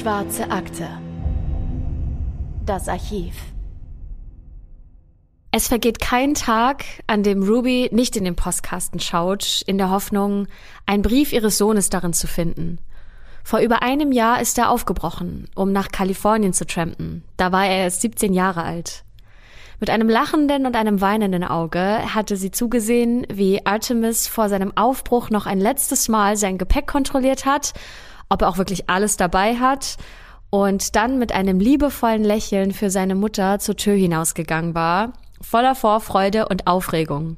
Schwarze Akte. Das Archiv. Es vergeht kein Tag, an dem Ruby nicht in den Postkasten schaut, in der Hoffnung, einen Brief ihres Sohnes darin zu finden. Vor über einem Jahr ist er aufgebrochen, um nach Kalifornien zu trampen. Da war er erst 17 Jahre alt. Mit einem lachenden und einem weinenden Auge hatte sie zugesehen, wie Artemis vor seinem Aufbruch noch ein letztes Mal sein Gepäck kontrolliert hat, ob er auch wirklich alles dabei hat und dann mit einem liebevollen Lächeln für seine Mutter zur Tür hinausgegangen war, voller Vorfreude und Aufregung.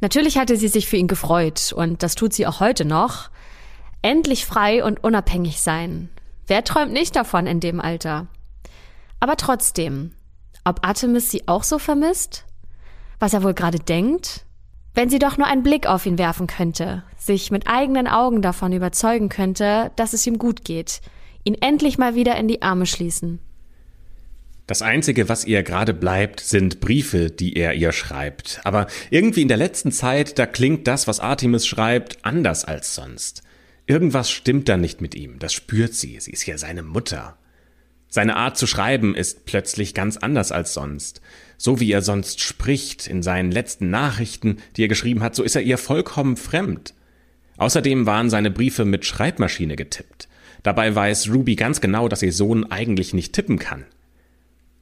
Natürlich hatte sie sich für ihn gefreut und das tut sie auch heute noch. Endlich frei und unabhängig sein. Wer träumt nicht davon in dem Alter? Aber trotzdem, ob Artemis sie auch so vermisst? Was er wohl gerade denkt? Wenn sie doch nur einen Blick auf ihn werfen könnte, sich mit eigenen Augen davon überzeugen könnte, dass es ihm gut geht, ihn endlich mal wieder in die Arme schließen. Das Einzige, was ihr gerade bleibt, sind Briefe, die er ihr schreibt. Aber irgendwie in der letzten Zeit, da klingt das, was Artemis schreibt, anders als sonst. Irgendwas stimmt da nicht mit ihm, das spürt sie, sie ist ja seine Mutter. Seine Art zu schreiben ist plötzlich ganz anders als sonst. So wie er sonst spricht in seinen letzten Nachrichten, die er geschrieben hat, so ist er ihr vollkommen fremd. Außerdem waren seine Briefe mit Schreibmaschine getippt. Dabei weiß Ruby ganz genau, dass ihr Sohn eigentlich nicht tippen kann.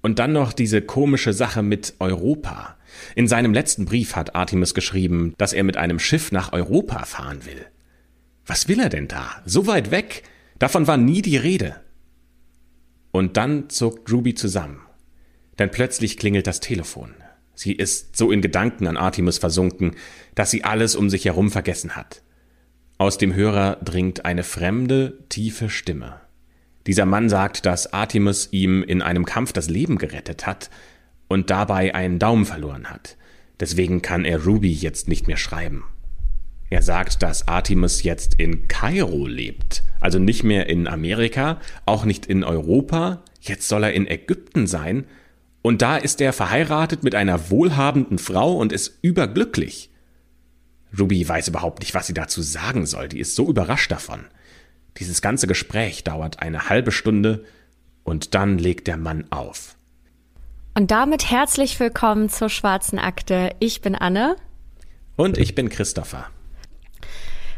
Und dann noch diese komische Sache mit Europa. In seinem letzten Brief hat Artemis geschrieben, dass er mit einem Schiff nach Europa fahren will. Was will er denn da? So weit weg? Davon war nie die Rede. Und dann zuckt Ruby zusammen. Denn plötzlich klingelt das Telefon. Sie ist so in Gedanken an Artemis versunken, dass sie alles um sich herum vergessen hat. Aus dem Hörer dringt eine fremde, tiefe Stimme. Dieser Mann sagt, dass Artemis ihm in einem Kampf das Leben gerettet hat und dabei einen Daumen verloren hat. Deswegen kann er Ruby jetzt nicht mehr schreiben. Er sagt, dass Artemis jetzt in Kairo lebt, also nicht mehr in Amerika, auch nicht in Europa, jetzt soll er in Ägypten sein, und da ist er verheiratet mit einer wohlhabenden Frau und ist überglücklich. Ruby weiß überhaupt nicht, was sie dazu sagen soll, die ist so überrascht davon. Dieses ganze Gespräch dauert eine halbe Stunde und dann legt der Mann auf. Und damit herzlich willkommen zur Schwarzen Akte. Ich bin Anne. Und ich bin Christopher.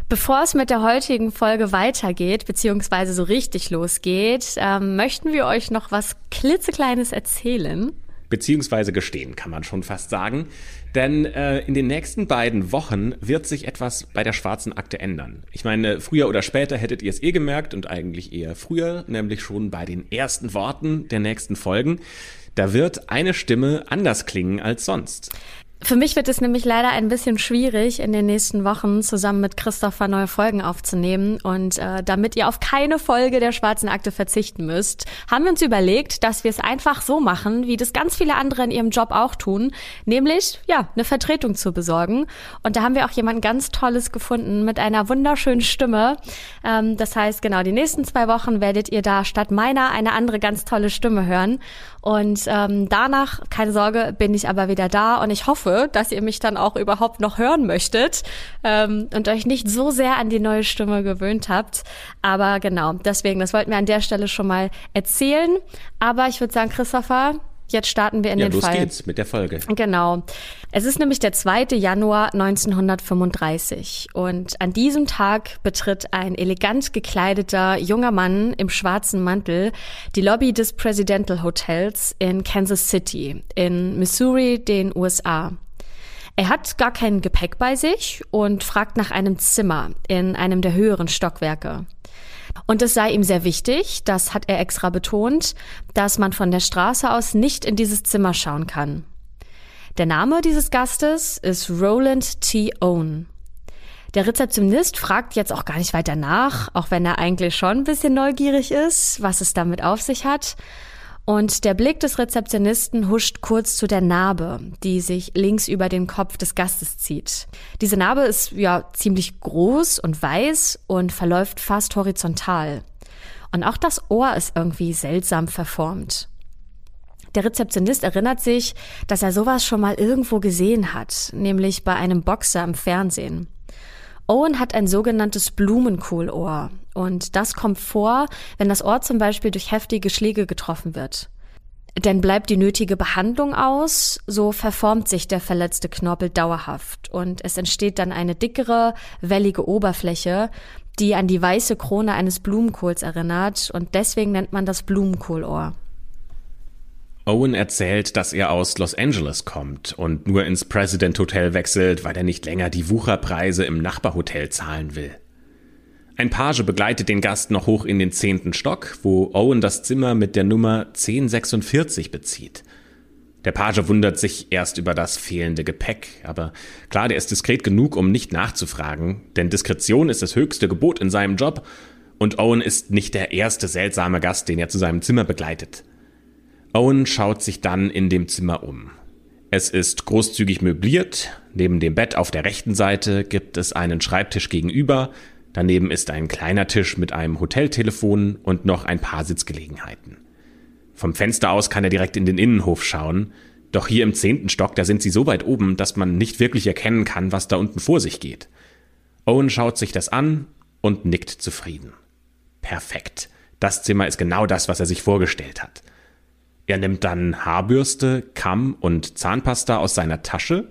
Bevor es mit der heutigen Folge weitergeht, beziehungsweise so richtig losgeht, ähm, möchten wir euch noch was klitzekleines erzählen beziehungsweise gestehen, kann man schon fast sagen. Denn äh, in den nächsten beiden Wochen wird sich etwas bei der schwarzen Akte ändern. Ich meine, früher oder später hättet ihr es eh gemerkt und eigentlich eher früher, nämlich schon bei den ersten Worten der nächsten Folgen. Da wird eine Stimme anders klingen als sonst. Für mich wird es nämlich leider ein bisschen schwierig, in den nächsten Wochen zusammen mit Christopher neue Folgen aufzunehmen. Und äh, damit ihr auf keine Folge der Schwarzen Akte verzichten müsst, haben wir uns überlegt, dass wir es einfach so machen, wie das ganz viele andere in ihrem Job auch tun, nämlich ja eine Vertretung zu besorgen. Und da haben wir auch jemand ganz Tolles gefunden mit einer wunderschönen Stimme. Ähm, das heißt, genau die nächsten zwei Wochen werdet ihr da statt meiner eine andere ganz tolle Stimme hören. Und ähm, danach, keine Sorge, bin ich aber wieder da und ich hoffe, dass ihr mich dann auch überhaupt noch hören möchtet ähm, und euch nicht so sehr an die neue Stimme gewöhnt habt. Aber genau, deswegen, das wollten wir an der Stelle schon mal erzählen. Aber ich würde sagen, Christopher, Jetzt starten wir in ja, den los Fall. geht's mit der Folge. Genau. Es ist nämlich der 2. Januar 1935 und an diesem Tag betritt ein elegant gekleideter junger Mann im schwarzen Mantel die Lobby des Presidential Hotels in Kansas City in Missouri, den USA. Er hat gar kein Gepäck bei sich und fragt nach einem Zimmer in einem der höheren Stockwerke. Und es sei ihm sehr wichtig, das hat er extra betont, dass man von der Straße aus nicht in dieses Zimmer schauen kann. Der Name dieses Gastes ist Roland T. Owen. Der Rezeptionist fragt jetzt auch gar nicht weiter nach, auch wenn er eigentlich schon ein bisschen neugierig ist, was es damit auf sich hat. Und der Blick des Rezeptionisten huscht kurz zu der Narbe, die sich links über den Kopf des Gastes zieht. Diese Narbe ist ja ziemlich groß und weiß und verläuft fast horizontal. Und auch das Ohr ist irgendwie seltsam verformt. Der Rezeptionist erinnert sich, dass er sowas schon mal irgendwo gesehen hat, nämlich bei einem Boxer im Fernsehen. Owen hat ein sogenanntes Blumenkohlohr und das kommt vor, wenn das Ohr zum Beispiel durch heftige Schläge getroffen wird. Denn bleibt die nötige Behandlung aus, so verformt sich der verletzte Knorpel dauerhaft und es entsteht dann eine dickere, wellige Oberfläche, die an die weiße Krone eines Blumenkohls erinnert und deswegen nennt man das Blumenkohlohr. Owen erzählt, dass er aus Los Angeles kommt und nur ins President Hotel wechselt, weil er nicht länger die Wucherpreise im Nachbarhotel zahlen will. Ein Page begleitet den Gast noch hoch in den zehnten Stock, wo Owen das Zimmer mit der Nummer 1046 bezieht. Der Page wundert sich erst über das fehlende Gepäck, aber klar, der ist diskret genug, um nicht nachzufragen, denn Diskretion ist das höchste Gebot in seinem Job und Owen ist nicht der erste seltsame Gast, den er zu seinem Zimmer begleitet. Owen schaut sich dann in dem Zimmer um. Es ist großzügig möbliert, neben dem Bett auf der rechten Seite gibt es einen Schreibtisch gegenüber, daneben ist ein kleiner Tisch mit einem Hoteltelefon und noch ein paar Sitzgelegenheiten. Vom Fenster aus kann er direkt in den Innenhof schauen, doch hier im zehnten Stock, da sind sie so weit oben, dass man nicht wirklich erkennen kann, was da unten vor sich geht. Owen schaut sich das an und nickt zufrieden. Perfekt. Das Zimmer ist genau das, was er sich vorgestellt hat. Er nimmt dann Haarbürste, Kamm und Zahnpasta aus seiner Tasche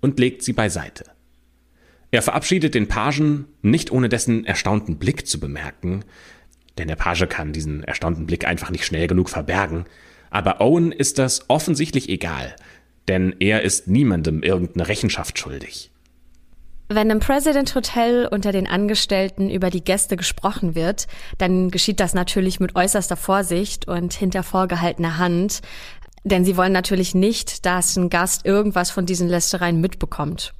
und legt sie beiseite. Er verabschiedet den Pagen, nicht ohne dessen erstaunten Blick zu bemerken, denn der Page kann diesen erstaunten Blick einfach nicht schnell genug verbergen, aber Owen ist das offensichtlich egal, denn er ist niemandem irgendeine Rechenschaft schuldig. Wenn im President Hotel unter den Angestellten über die Gäste gesprochen wird, dann geschieht das natürlich mit äußerster Vorsicht und hinter vorgehaltener Hand, denn sie wollen natürlich nicht, dass ein Gast irgendwas von diesen Lästereien mitbekommt.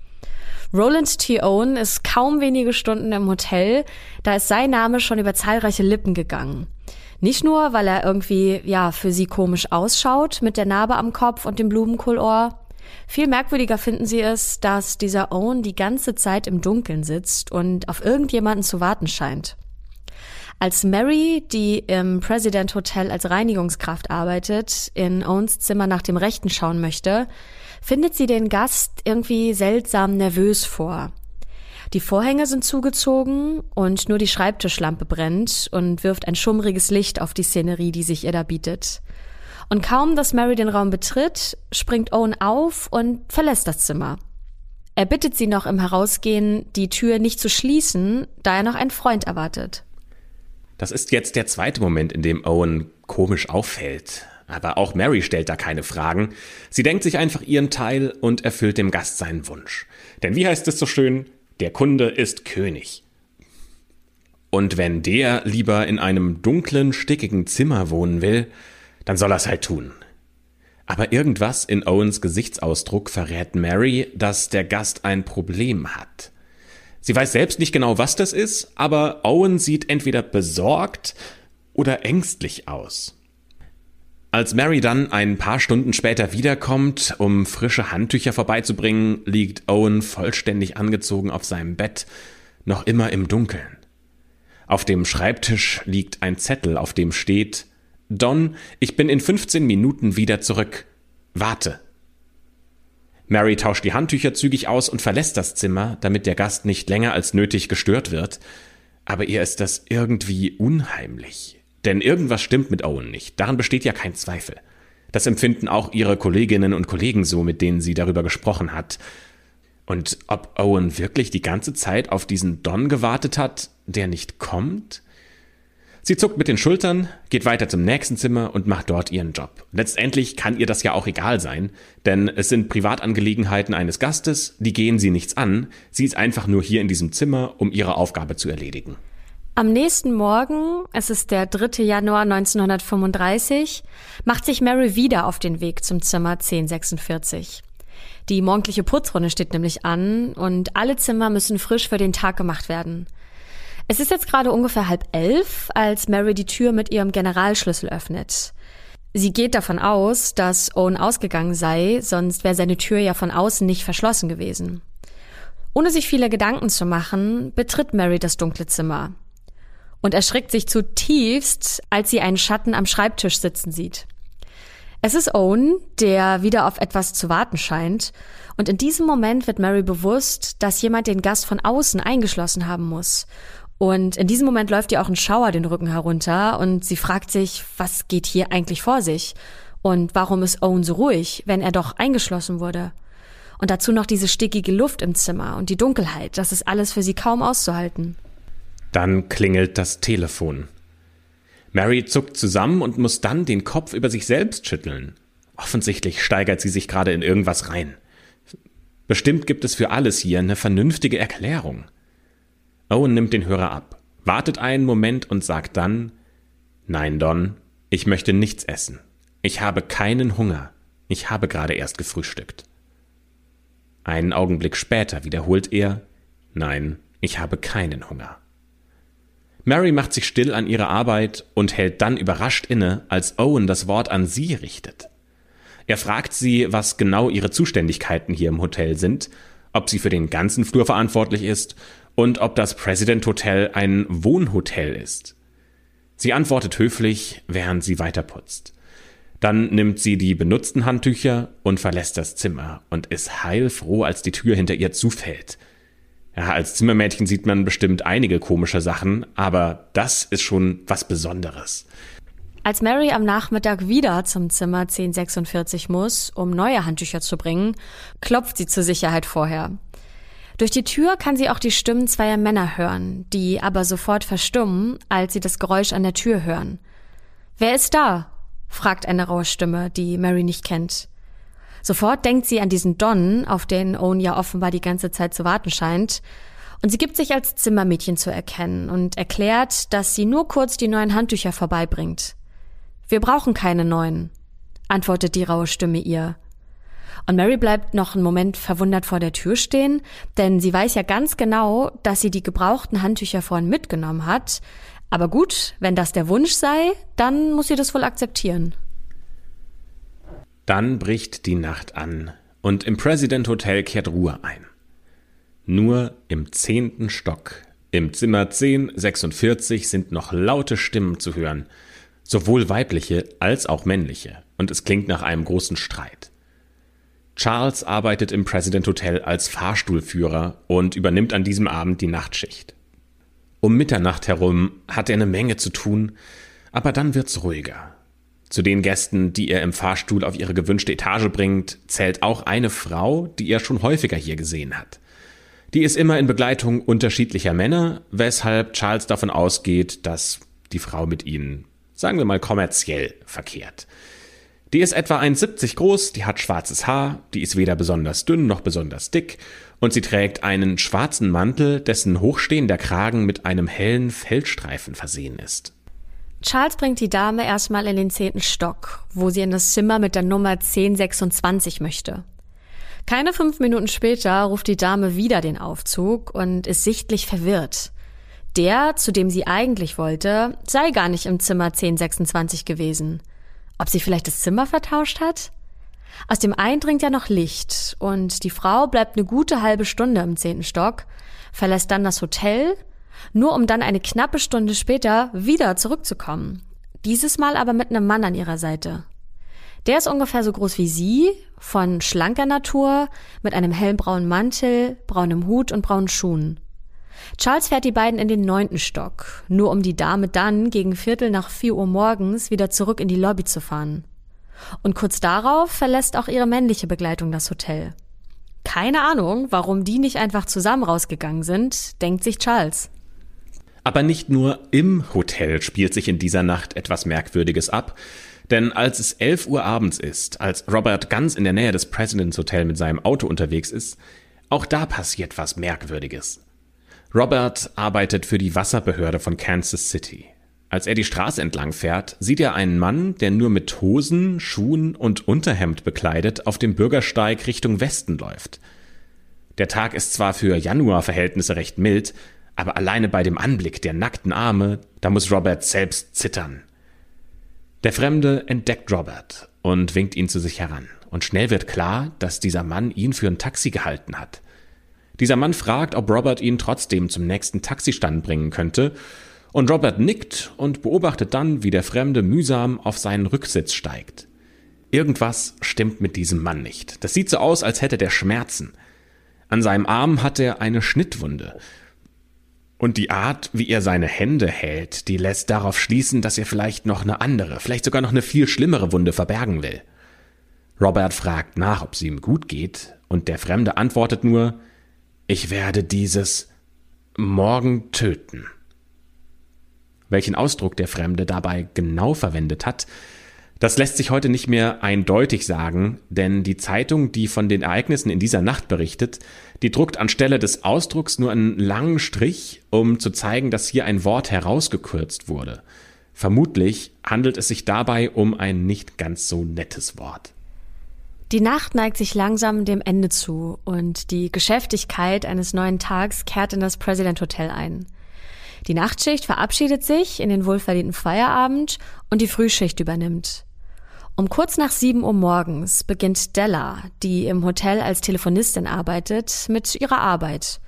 Roland T. Owen ist kaum wenige Stunden im Hotel, da ist sein Name schon über zahlreiche Lippen gegangen. Nicht nur, weil er irgendwie, ja, für sie komisch ausschaut, mit der Narbe am Kopf und dem Blumenkohlohr, viel merkwürdiger finden sie es, dass dieser Owen die ganze Zeit im Dunkeln sitzt und auf irgendjemanden zu warten scheint. Als Mary, die im President Hotel als Reinigungskraft arbeitet, in Owens Zimmer nach dem Rechten schauen möchte, findet sie den Gast irgendwie seltsam nervös vor. Die Vorhänge sind zugezogen und nur die Schreibtischlampe brennt und wirft ein schummriges Licht auf die Szenerie, die sich ihr da bietet. Und kaum, dass Mary den Raum betritt, springt Owen auf und verlässt das Zimmer. Er bittet sie noch im Herausgehen, die Tür nicht zu schließen, da er noch einen Freund erwartet. Das ist jetzt der zweite Moment, in dem Owen komisch auffällt. Aber auch Mary stellt da keine Fragen. Sie denkt sich einfach ihren Teil und erfüllt dem Gast seinen Wunsch. Denn wie heißt es so schön? Der Kunde ist König. Und wenn der lieber in einem dunklen, stickigen Zimmer wohnen will, dann soll er's halt tun. Aber irgendwas in Owens Gesichtsausdruck verrät Mary, dass der Gast ein Problem hat. Sie weiß selbst nicht genau, was das ist, aber Owen sieht entweder besorgt oder ängstlich aus. Als Mary dann ein paar Stunden später wiederkommt, um frische Handtücher vorbeizubringen, liegt Owen vollständig angezogen auf seinem Bett, noch immer im Dunkeln. Auf dem Schreibtisch liegt ein Zettel, auf dem steht Don, ich bin in 15 Minuten wieder zurück. Warte. Mary tauscht die Handtücher zügig aus und verlässt das Zimmer, damit der Gast nicht länger als nötig gestört wird. Aber ihr ist das irgendwie unheimlich. Denn irgendwas stimmt mit Owen nicht. Daran besteht ja kein Zweifel. Das empfinden auch ihre Kolleginnen und Kollegen so, mit denen sie darüber gesprochen hat. Und ob Owen wirklich die ganze Zeit auf diesen Don gewartet hat, der nicht kommt? Sie zuckt mit den Schultern, geht weiter zum nächsten Zimmer und macht dort ihren Job. Letztendlich kann ihr das ja auch egal sein, denn es sind Privatangelegenheiten eines Gastes, die gehen sie nichts an, sie ist einfach nur hier in diesem Zimmer, um ihre Aufgabe zu erledigen. Am nächsten Morgen, es ist der 3. Januar 1935, macht sich Mary wieder auf den Weg zum Zimmer 1046. Die morgendliche Putzrunde steht nämlich an und alle Zimmer müssen frisch für den Tag gemacht werden. Es ist jetzt gerade ungefähr halb elf, als Mary die Tür mit ihrem Generalschlüssel öffnet. Sie geht davon aus, dass Owen ausgegangen sei, sonst wäre seine Tür ja von außen nicht verschlossen gewesen. Ohne sich viele Gedanken zu machen, betritt Mary das dunkle Zimmer und erschrickt sich zutiefst, als sie einen Schatten am Schreibtisch sitzen sieht. Es ist Owen, der wieder auf etwas zu warten scheint. Und in diesem Moment wird Mary bewusst, dass jemand den Gast von außen eingeschlossen haben muss. Und in diesem Moment läuft ihr auch ein Schauer den Rücken herunter und sie fragt sich, was geht hier eigentlich vor sich? Und warum ist Owen so ruhig, wenn er doch eingeschlossen wurde? Und dazu noch diese stickige Luft im Zimmer und die Dunkelheit, das ist alles für sie kaum auszuhalten. Dann klingelt das Telefon. Mary zuckt zusammen und muss dann den Kopf über sich selbst schütteln. Offensichtlich steigert sie sich gerade in irgendwas rein. Bestimmt gibt es für alles hier eine vernünftige Erklärung. Owen nimmt den Hörer ab, wartet einen Moment und sagt dann Nein, Don, ich möchte nichts essen. Ich habe keinen Hunger. Ich habe gerade erst gefrühstückt. Einen Augenblick später wiederholt er Nein, ich habe keinen Hunger. Mary macht sich still an ihre Arbeit und hält dann überrascht inne, als Owen das Wort an sie richtet. Er fragt sie, was genau ihre Zuständigkeiten hier im Hotel sind, ob sie für den ganzen Flur verantwortlich ist und ob das President Hotel ein Wohnhotel ist. Sie antwortet höflich, während sie weiterputzt. Dann nimmt sie die benutzten Handtücher und verlässt das Zimmer und ist heilfroh, als die Tür hinter ihr zufällt. Ja, als Zimmermädchen sieht man bestimmt einige komische Sachen, aber das ist schon was Besonderes. Als Mary am Nachmittag wieder zum Zimmer 1046 muss, um neue Handtücher zu bringen, klopft sie zur Sicherheit vorher. Durch die Tür kann sie auch die Stimmen zweier Männer hören, die aber sofort verstummen, als sie das Geräusch an der Tür hören. Wer ist da? fragt eine raue Stimme, die Mary nicht kennt. Sofort denkt sie an diesen Don, auf den Owen ja offenbar die ganze Zeit zu warten scheint. Und sie gibt sich als Zimmermädchen zu erkennen und erklärt, dass sie nur kurz die neuen Handtücher vorbeibringt. Wir brauchen keine neuen, antwortet die raue Stimme ihr. Und Mary bleibt noch einen Moment verwundert vor der Tür stehen, denn sie weiß ja ganz genau, dass sie die gebrauchten Handtücher vorhin mitgenommen hat. Aber gut, wenn das der Wunsch sei, dann muss sie das wohl akzeptieren. Dann bricht die Nacht an und im President Hotel kehrt Ruhe ein. Nur im zehnten Stock, im Zimmer 1046 sind noch laute Stimmen zu hören, sowohl weibliche als auch männliche, und es klingt nach einem großen Streit. Charles arbeitet im President Hotel als Fahrstuhlführer und übernimmt an diesem Abend die Nachtschicht. Um Mitternacht herum hat er eine Menge zu tun, aber dann wird's ruhiger. Zu den Gästen, die er im Fahrstuhl auf ihre gewünschte Etage bringt, zählt auch eine Frau, die er schon häufiger hier gesehen hat. Die ist immer in Begleitung unterschiedlicher Männer, weshalb Charles davon ausgeht, dass die Frau mit ihnen, sagen wir mal, kommerziell verkehrt. Die ist etwa 1,70 groß, die hat schwarzes Haar, die ist weder besonders dünn noch besonders dick und sie trägt einen schwarzen Mantel, dessen hochstehender Kragen mit einem hellen Feldstreifen versehen ist. Charles bringt die Dame erstmal in den zehnten Stock, wo sie in das Zimmer mit der Nummer 1026 möchte. Keine fünf Minuten später ruft die Dame wieder den Aufzug und ist sichtlich verwirrt. Der, zu dem sie eigentlich wollte, sei gar nicht im Zimmer 1026 gewesen. Ob sie vielleicht das Zimmer vertauscht hat? Aus dem einen dringt ja noch Licht und die Frau bleibt eine gute halbe Stunde im zehnten Stock, verlässt dann das Hotel nur um dann eine knappe Stunde später wieder zurückzukommen. Dieses Mal aber mit einem Mann an ihrer Seite. Der ist ungefähr so groß wie sie, von schlanker Natur, mit einem hellbraunen Mantel, braunem Hut und braunen Schuhen. Charles fährt die beiden in den neunten Stock, nur um die Dame dann gegen Viertel nach vier Uhr morgens wieder zurück in die Lobby zu fahren. Und kurz darauf verlässt auch ihre männliche Begleitung das Hotel. Keine Ahnung, warum die nicht einfach zusammen rausgegangen sind, denkt sich Charles. Aber nicht nur im Hotel spielt sich in dieser Nacht etwas Merkwürdiges ab. Denn als es 11 Uhr abends ist, als Robert ganz in der Nähe des President's Hotel mit seinem Auto unterwegs ist, auch da passiert was Merkwürdiges. Robert arbeitet für die Wasserbehörde von Kansas City. Als er die Straße entlang fährt, sieht er einen Mann, der nur mit Hosen, Schuhen und Unterhemd bekleidet auf dem Bürgersteig Richtung Westen läuft. Der Tag ist zwar für Januarverhältnisse recht mild, aber alleine bei dem Anblick der nackten Arme, da muss Robert selbst zittern. Der Fremde entdeckt Robert und winkt ihn zu sich heran. Und schnell wird klar, dass dieser Mann ihn für ein Taxi gehalten hat. Dieser Mann fragt, ob Robert ihn trotzdem zum nächsten Taxistand bringen könnte, und Robert nickt und beobachtet dann, wie der Fremde mühsam auf seinen Rücksitz steigt. Irgendwas stimmt mit diesem Mann nicht. Das sieht so aus, als hätte der Schmerzen. An seinem Arm hat er eine Schnittwunde. Und die Art, wie er seine Hände hält, die lässt darauf schließen, dass er vielleicht noch eine andere, vielleicht sogar noch eine viel schlimmere Wunde verbergen will. Robert fragt nach, ob sie ihm gut geht, und der Fremde antwortet nur, ich werde dieses morgen töten. Welchen Ausdruck der Fremde dabei genau verwendet hat, das lässt sich heute nicht mehr eindeutig sagen, denn die Zeitung, die von den Ereignissen in dieser Nacht berichtet, die druckt anstelle des Ausdrucks nur einen langen Strich, um zu zeigen, dass hier ein Wort herausgekürzt wurde. Vermutlich handelt es sich dabei um ein nicht ganz so nettes Wort. Die Nacht neigt sich langsam dem Ende zu und die Geschäftigkeit eines neuen Tags kehrt in das President Hotel ein. Die Nachtschicht verabschiedet sich in den wohlverdienten Feierabend und die Frühschicht übernimmt. Um kurz nach sieben Uhr morgens beginnt Della, die im Hotel als Telefonistin arbeitet, mit ihrer Arbeit.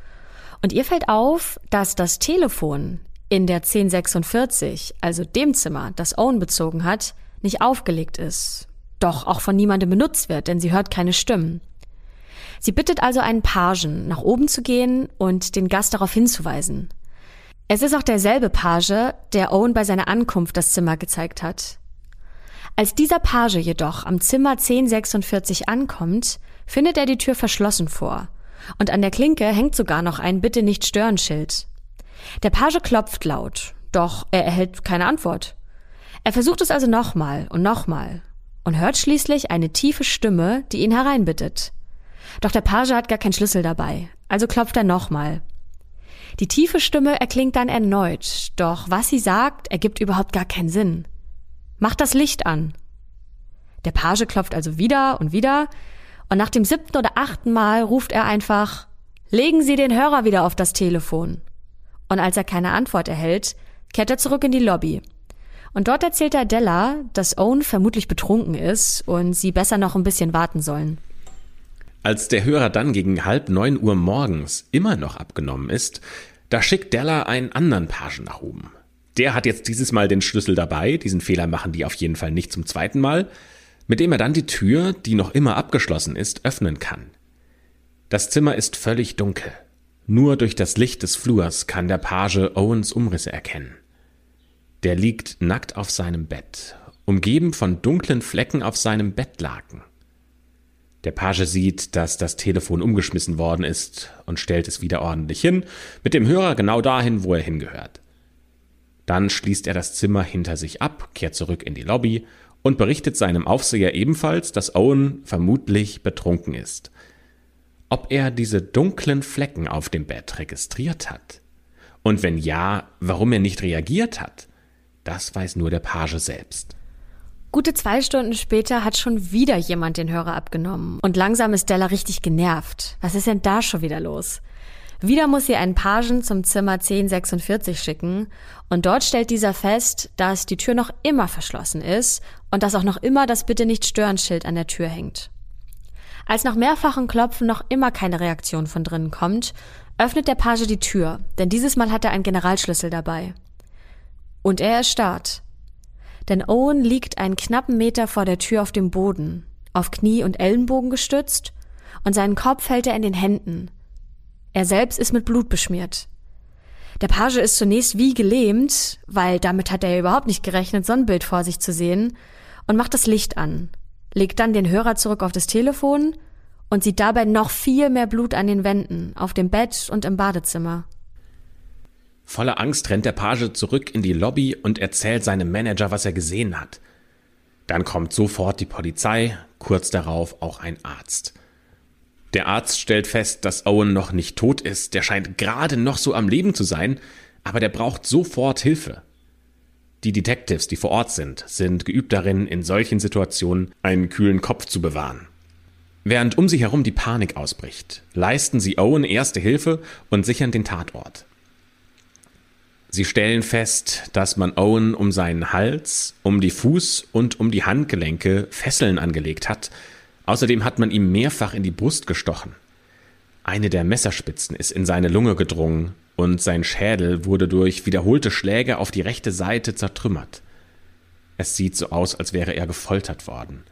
Und ihr fällt auf, dass das Telefon in der 1046, also dem Zimmer, das Owen bezogen hat, nicht aufgelegt ist. Doch auch von niemandem benutzt wird, denn sie hört keine Stimmen. Sie bittet also einen Pagen, nach oben zu gehen und den Gast darauf hinzuweisen. Es ist auch derselbe Page, der Owen bei seiner Ankunft das Zimmer gezeigt hat. Als dieser Page jedoch am Zimmer 1046 ankommt, findet er die Tür verschlossen vor. Und an der Klinke hängt sogar noch ein Bitte nicht stören Schild. Der Page klopft laut, doch er erhält keine Antwort. Er versucht es also nochmal und nochmal und hört schließlich eine tiefe Stimme, die ihn hereinbittet. Doch der Page hat gar keinen Schlüssel dabei, also klopft er nochmal. Die tiefe Stimme erklingt dann erneut, doch was sie sagt, ergibt überhaupt gar keinen Sinn. Mach das Licht an. Der Page klopft also wieder und wieder, und nach dem siebten oder achten Mal ruft er einfach Legen Sie den Hörer wieder auf das Telefon. Und als er keine Antwort erhält, kehrt er zurück in die Lobby. Und dort erzählt er Della, dass Owen vermutlich betrunken ist und sie besser noch ein bisschen warten sollen. Als der Hörer dann gegen halb neun Uhr morgens immer noch abgenommen ist, da schickt Della einen anderen Pagen nach oben. Der hat jetzt dieses Mal den Schlüssel dabei, diesen Fehler machen die auf jeden Fall nicht zum zweiten Mal, mit dem er dann die Tür, die noch immer abgeschlossen ist, öffnen kann. Das Zimmer ist völlig dunkel. Nur durch das Licht des Flurs kann der Page Owens Umrisse erkennen. Der liegt nackt auf seinem Bett, umgeben von dunklen Flecken auf seinem Bettlaken. Der Page sieht, dass das Telefon umgeschmissen worden ist und stellt es wieder ordentlich hin, mit dem Hörer genau dahin, wo er hingehört. Dann schließt er das Zimmer hinter sich ab, kehrt zurück in die Lobby und berichtet seinem Aufseher ebenfalls, dass Owen vermutlich betrunken ist. Ob er diese dunklen Flecken auf dem Bett registriert hat? Und wenn ja, warum er nicht reagiert hat? Das weiß nur der Page selbst. Gute zwei Stunden später hat schon wieder jemand den Hörer abgenommen. Und langsam ist Della richtig genervt. Was ist denn da schon wieder los? Wieder muss sie einen Pagen zum Zimmer 1046 schicken und dort stellt dieser fest, dass die Tür noch immer verschlossen ist und dass auch noch immer das Bitte nicht stören Schild an der Tür hängt. Als nach mehrfachen Klopfen noch immer keine Reaktion von drinnen kommt, öffnet der Page die Tür, denn dieses Mal hat er einen Generalschlüssel dabei. Und er erstarrt. Denn Owen liegt einen knappen Meter vor der Tür auf dem Boden, auf Knie und Ellenbogen gestützt, und seinen Kopf hält er in den Händen, er selbst ist mit Blut beschmiert. Der Page ist zunächst wie gelähmt, weil damit hat er überhaupt nicht gerechnet, so ein Bild vor sich zu sehen, und macht das Licht an, legt dann den Hörer zurück auf das Telefon und sieht dabei noch viel mehr Blut an den Wänden, auf dem Bett und im Badezimmer. Voller Angst rennt der Page zurück in die Lobby und erzählt seinem Manager, was er gesehen hat. Dann kommt sofort die Polizei, kurz darauf auch ein Arzt. Der Arzt stellt fest, dass Owen noch nicht tot ist, der scheint gerade noch so am Leben zu sein, aber der braucht sofort Hilfe. Die Detectives, die vor Ort sind, sind geübt darin, in solchen Situationen einen kühlen Kopf zu bewahren. Während um sie herum die Panik ausbricht, leisten sie Owen erste Hilfe und sichern den Tatort. Sie stellen fest, dass man Owen um seinen Hals, um die Fuß- und um die Handgelenke Fesseln angelegt hat, Außerdem hat man ihm mehrfach in die Brust gestochen. Eine der Messerspitzen ist in seine Lunge gedrungen und sein Schädel wurde durch wiederholte Schläge auf die rechte Seite zertrümmert. Es sieht so aus, als wäre er gefoltert worden.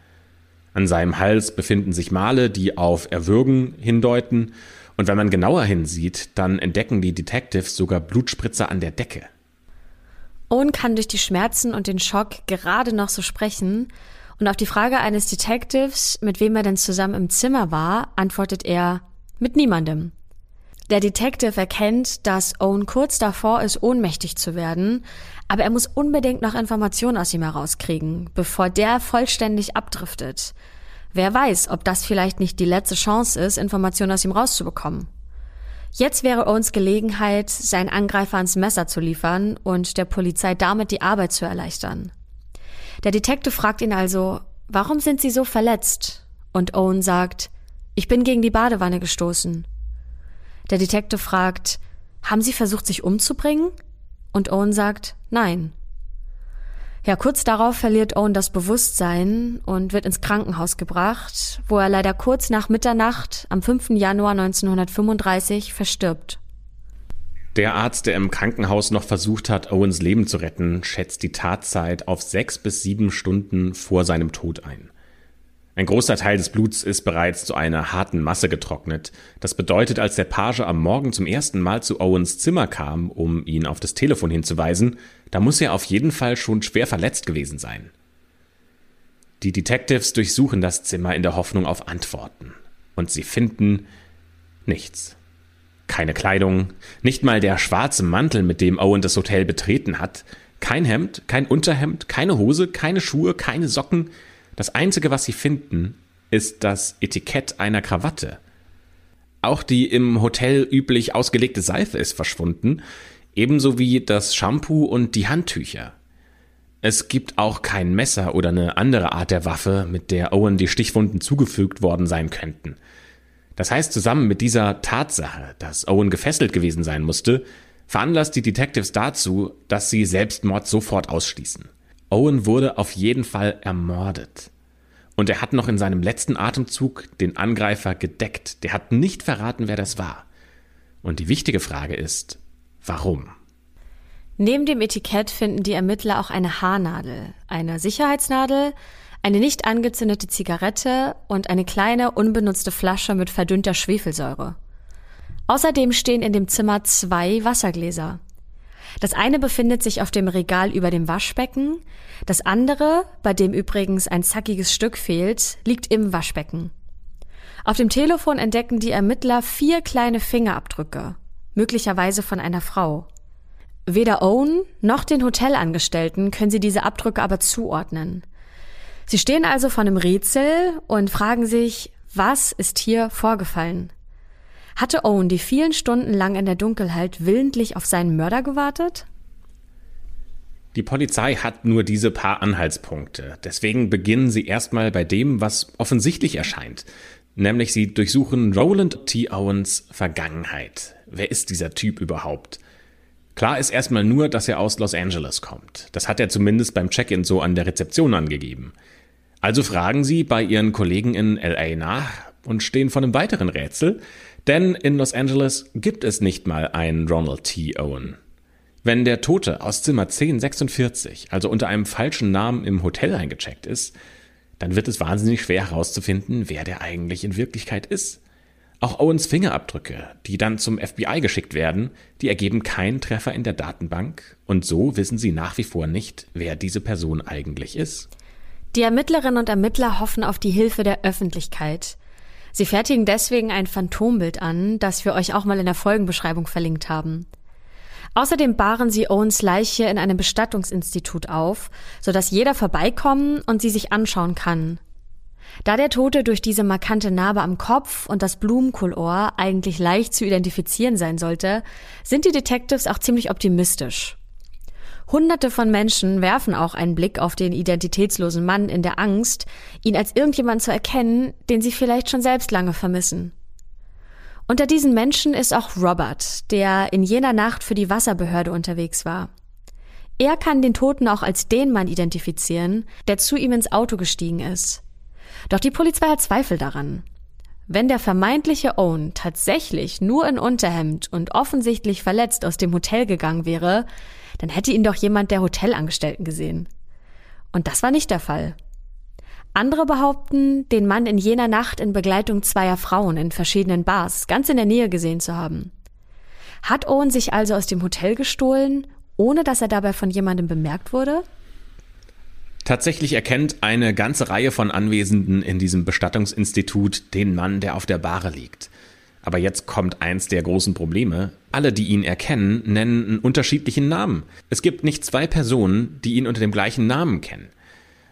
An seinem Hals befinden sich Male, die auf Erwürgen hindeuten. Und wenn man genauer hinsieht, dann entdecken die Detectives sogar Blutspritzer an der Decke. Owen kann durch die Schmerzen und den Schock gerade noch so sprechen. Und auf die Frage eines Detectives, mit wem er denn zusammen im Zimmer war, antwortet er, mit niemandem. Der Detective erkennt, dass Owen kurz davor ist, ohnmächtig zu werden, aber er muss unbedingt noch Informationen aus ihm herauskriegen, bevor der vollständig abdriftet. Wer weiß, ob das vielleicht nicht die letzte Chance ist, Informationen aus ihm rauszubekommen. Jetzt wäre Owens Gelegenheit, seinen Angreifer ans Messer zu liefern und der Polizei damit die Arbeit zu erleichtern. Der Detective fragt ihn also, warum sind Sie so verletzt? Und Owen sagt, ich bin gegen die Badewanne gestoßen. Der Detective fragt, haben Sie versucht, sich umzubringen? Und Owen sagt, nein. Ja, kurz darauf verliert Owen das Bewusstsein und wird ins Krankenhaus gebracht, wo er leider kurz nach Mitternacht am 5. Januar 1935 verstirbt. Der Arzt, der im Krankenhaus noch versucht hat, Owens Leben zu retten, schätzt die Tatzeit auf sechs bis sieben Stunden vor seinem Tod ein. Ein großer Teil des Bluts ist bereits zu einer harten Masse getrocknet. Das bedeutet, als der Page am Morgen zum ersten Mal zu Owens Zimmer kam, um ihn auf das Telefon hinzuweisen, da muss er auf jeden Fall schon schwer verletzt gewesen sein. Die Detectives durchsuchen das Zimmer in der Hoffnung auf Antworten. Und sie finden nichts. Keine Kleidung, nicht mal der schwarze Mantel, mit dem Owen das Hotel betreten hat, kein Hemd, kein Unterhemd, keine Hose, keine Schuhe, keine Socken, das Einzige, was sie finden, ist das Etikett einer Krawatte. Auch die im Hotel üblich ausgelegte Seife ist verschwunden, ebenso wie das Shampoo und die Handtücher. Es gibt auch kein Messer oder eine andere Art der Waffe, mit der Owen die Stichwunden zugefügt worden sein könnten. Das heißt, zusammen mit dieser Tatsache, dass Owen gefesselt gewesen sein musste, veranlasst die Detectives dazu, dass sie Selbstmord sofort ausschließen. Owen wurde auf jeden Fall ermordet. Und er hat noch in seinem letzten Atemzug den Angreifer gedeckt. Der hat nicht verraten, wer das war. Und die wichtige Frage ist, warum? Neben dem Etikett finden die Ermittler auch eine Haarnadel, eine Sicherheitsnadel, eine nicht angezündete Zigarette und eine kleine unbenutzte Flasche mit verdünnter Schwefelsäure. Außerdem stehen in dem Zimmer zwei Wassergläser. Das eine befindet sich auf dem Regal über dem Waschbecken, das andere, bei dem übrigens ein zackiges Stück fehlt, liegt im Waschbecken. Auf dem Telefon entdecken die Ermittler vier kleine Fingerabdrücke, möglicherweise von einer Frau. Weder Owen noch den Hotelangestellten können sie diese Abdrücke aber zuordnen. Sie stehen also vor einem Rätsel und fragen sich, was ist hier vorgefallen? Hatte Owen die vielen Stunden lang in der Dunkelheit willentlich auf seinen Mörder gewartet? Die Polizei hat nur diese paar Anhaltspunkte. Deswegen beginnen sie erstmal bei dem, was offensichtlich erscheint. Nämlich sie durchsuchen Roland T. Owens Vergangenheit. Wer ist dieser Typ überhaupt? Klar ist erstmal nur, dass er aus Los Angeles kommt. Das hat er zumindest beim Check-in so an der Rezeption angegeben. Also fragen sie bei ihren Kollegen in LA nach und stehen vor einem weiteren Rätsel, denn in Los Angeles gibt es nicht mal einen Ronald T. Owen. Wenn der Tote aus Zimmer 1046, also unter einem falschen Namen im Hotel eingecheckt ist, dann wird es wahnsinnig schwer herauszufinden, wer der eigentlich in Wirklichkeit ist. Auch Owens Fingerabdrücke, die dann zum FBI geschickt werden, die ergeben keinen Treffer in der Datenbank und so wissen sie nach wie vor nicht, wer diese Person eigentlich ist. Die Ermittlerinnen und Ermittler hoffen auf die Hilfe der Öffentlichkeit. Sie fertigen deswegen ein Phantombild an, das wir euch auch mal in der Folgenbeschreibung verlinkt haben. Außerdem bahren sie Owens Leiche in einem Bestattungsinstitut auf, sodass jeder vorbeikommen und sie sich anschauen kann. Da der Tote durch diese markante Narbe am Kopf und das Blumenkohlohr eigentlich leicht zu identifizieren sein sollte, sind die Detectives auch ziemlich optimistisch. Hunderte von Menschen werfen auch einen Blick auf den identitätslosen Mann in der Angst, ihn als irgendjemand zu erkennen, den sie vielleicht schon selbst lange vermissen. Unter diesen Menschen ist auch Robert, der in jener Nacht für die Wasserbehörde unterwegs war. Er kann den Toten auch als den Mann identifizieren, der zu ihm ins Auto gestiegen ist. Doch die Polizei hat Zweifel daran. Wenn der vermeintliche Owen tatsächlich nur in Unterhemd und offensichtlich verletzt aus dem Hotel gegangen wäre, dann hätte ihn doch jemand der Hotelangestellten gesehen. Und das war nicht der Fall. Andere behaupten, den Mann in jener Nacht in Begleitung zweier Frauen in verschiedenen Bars ganz in der Nähe gesehen zu haben. Hat Owen sich also aus dem Hotel gestohlen, ohne dass er dabei von jemandem bemerkt wurde? Tatsächlich erkennt eine ganze Reihe von Anwesenden in diesem Bestattungsinstitut den Mann, der auf der Bahre liegt. Aber jetzt kommt eins der großen Probleme. Alle, die ihn erkennen, nennen einen unterschiedlichen Namen. Es gibt nicht zwei Personen, die ihn unter dem gleichen Namen kennen.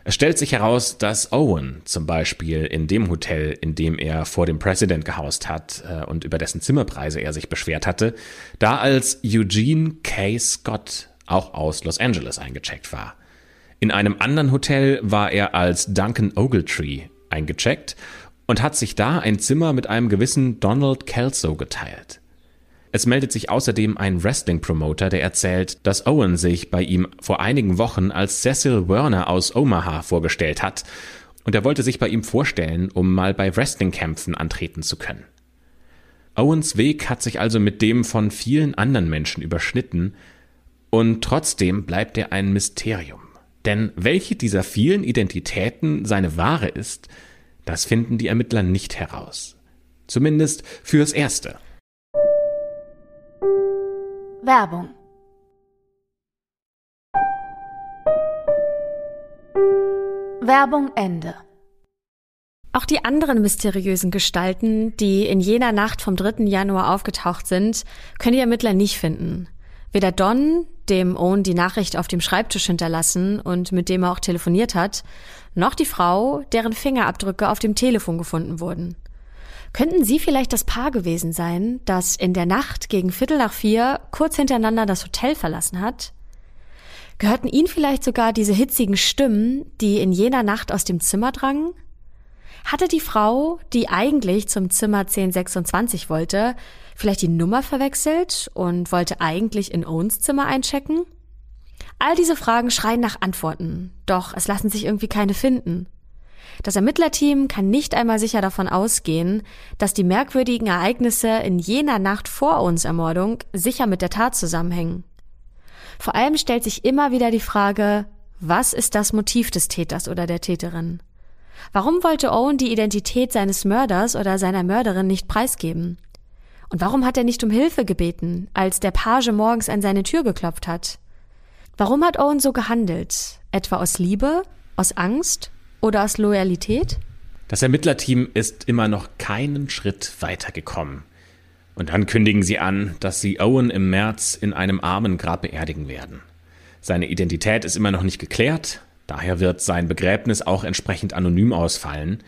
Es stellt sich heraus, dass Owen zum Beispiel in dem Hotel, in dem er vor dem President gehaust hat äh, und über dessen Zimmerpreise er sich beschwert hatte, da als Eugene K. Scott auch aus Los Angeles eingecheckt war. In einem anderen Hotel war er als Duncan Ogletree eingecheckt und hat sich da ein Zimmer mit einem gewissen Donald Kelso geteilt. Es meldet sich außerdem ein Wrestling-Promoter, der erzählt, dass Owen sich bei ihm vor einigen Wochen als Cecil Werner aus Omaha vorgestellt hat und er wollte sich bei ihm vorstellen, um mal bei Wrestling-Kämpfen antreten zu können. Owens Weg hat sich also mit dem von vielen anderen Menschen überschnitten und trotzdem bleibt er ein Mysterium. Denn welche dieser vielen Identitäten seine wahre ist, das finden die Ermittler nicht heraus. Zumindest fürs Erste. Werbung Werbung Ende. Auch die anderen mysteriösen Gestalten, die in jener Nacht vom 3. Januar aufgetaucht sind, können die Ermittler nicht finden. Weder Don, dem Owen die Nachricht auf dem Schreibtisch hinterlassen und mit dem er auch telefoniert hat, noch die Frau, deren Fingerabdrücke auf dem Telefon gefunden wurden. Könnten Sie vielleicht das Paar gewesen sein, das in der Nacht gegen Viertel nach vier kurz hintereinander das Hotel verlassen hat? Gehörten Ihnen vielleicht sogar diese hitzigen Stimmen, die in jener Nacht aus dem Zimmer drangen? Hatte die Frau, die eigentlich zum Zimmer 1026 wollte, vielleicht die Nummer verwechselt und wollte eigentlich in Owens Zimmer einchecken? All diese Fragen schreien nach Antworten, doch es lassen sich irgendwie keine finden. Das Ermittlerteam kann nicht einmal sicher davon ausgehen, dass die merkwürdigen Ereignisse in jener Nacht vor uns Ermordung sicher mit der Tat zusammenhängen. Vor allem stellt sich immer wieder die Frage, was ist das Motiv des Täters oder der Täterin? Warum wollte Owen die Identität seines Mörders oder seiner Mörderin nicht preisgeben? Und warum hat er nicht um Hilfe gebeten, als der Page morgens an seine Tür geklopft hat? Warum hat Owen so gehandelt? Etwa aus Liebe? Aus Angst? Oder aus Loyalität? Das Ermittlerteam ist immer noch keinen Schritt weitergekommen. Und dann kündigen sie an, dass sie Owen im März in einem Armengrab beerdigen werden. Seine Identität ist immer noch nicht geklärt, daher wird sein Begräbnis auch entsprechend anonym ausfallen.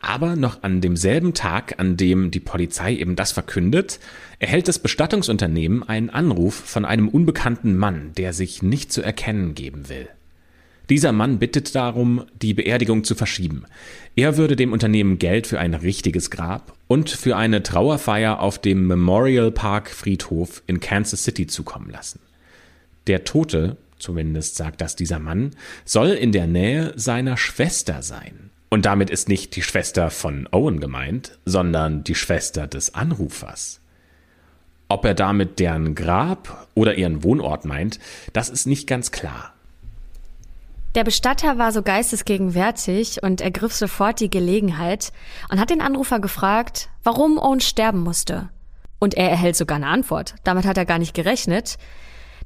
Aber noch an demselben Tag, an dem die Polizei eben das verkündet, erhält das Bestattungsunternehmen einen Anruf von einem unbekannten Mann, der sich nicht zu erkennen geben will. Dieser Mann bittet darum, die Beerdigung zu verschieben. Er würde dem Unternehmen Geld für ein richtiges Grab und für eine Trauerfeier auf dem Memorial Park Friedhof in Kansas City zukommen lassen. Der Tote, zumindest sagt das dieser Mann, soll in der Nähe seiner Schwester sein. Und damit ist nicht die Schwester von Owen gemeint, sondern die Schwester des Anrufers. Ob er damit deren Grab oder ihren Wohnort meint, das ist nicht ganz klar. Der Bestatter war so geistesgegenwärtig und ergriff sofort die Gelegenheit und hat den Anrufer gefragt, warum Owen sterben musste. Und er erhält sogar eine Antwort. Damit hat er gar nicht gerechnet.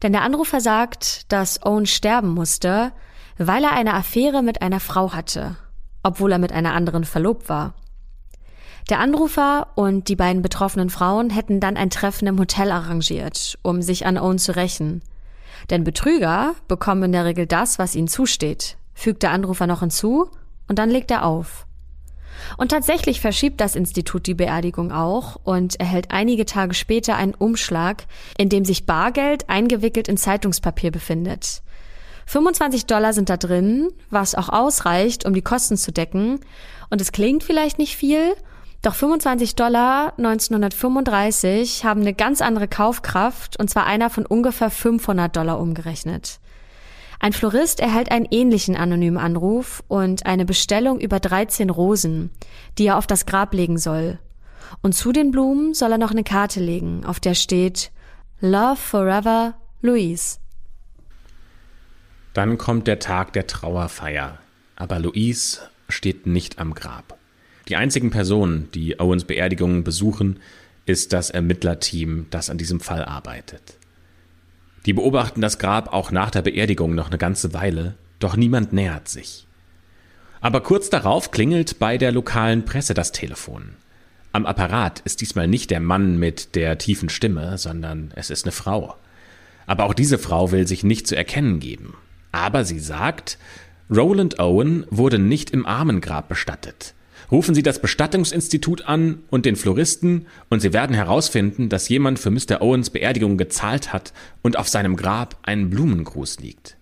Denn der Anrufer sagt, dass Owen sterben musste, weil er eine Affäre mit einer Frau hatte, obwohl er mit einer anderen verlobt war. Der Anrufer und die beiden betroffenen Frauen hätten dann ein Treffen im Hotel arrangiert, um sich an Owen zu rächen. Denn Betrüger bekommen in der Regel das, was ihnen zusteht, fügt der Anrufer noch hinzu und dann legt er auf. Und tatsächlich verschiebt das Institut die Beerdigung auch und erhält einige Tage später einen Umschlag, in dem sich Bargeld eingewickelt in Zeitungspapier befindet. 25 Dollar sind da drin, was auch ausreicht, um die Kosten zu decken. Und es klingt vielleicht nicht viel, doch 25 Dollar 1935 haben eine ganz andere Kaufkraft, und zwar einer von ungefähr 500 Dollar umgerechnet. Ein Florist erhält einen ähnlichen anonymen Anruf und eine Bestellung über 13 Rosen, die er auf das Grab legen soll. Und zu den Blumen soll er noch eine Karte legen, auf der steht Love Forever Louise. Dann kommt der Tag der Trauerfeier. Aber Louise steht nicht am Grab. Die einzigen Personen, die Owens Beerdigung besuchen, ist das Ermittlerteam, das an diesem Fall arbeitet. Die beobachten das Grab auch nach der Beerdigung noch eine ganze Weile, doch niemand nähert sich. Aber kurz darauf klingelt bei der lokalen Presse das Telefon. Am Apparat ist diesmal nicht der Mann mit der tiefen Stimme, sondern es ist eine Frau. Aber auch diese Frau will sich nicht zu erkennen geben. Aber sie sagt, Roland Owen wurde nicht im Armengrab bestattet. Rufen Sie das Bestattungsinstitut an und den Floristen und Sie werden herausfinden, dass jemand für Mr. Owens Beerdigung gezahlt hat und auf seinem Grab ein Blumengruß liegt.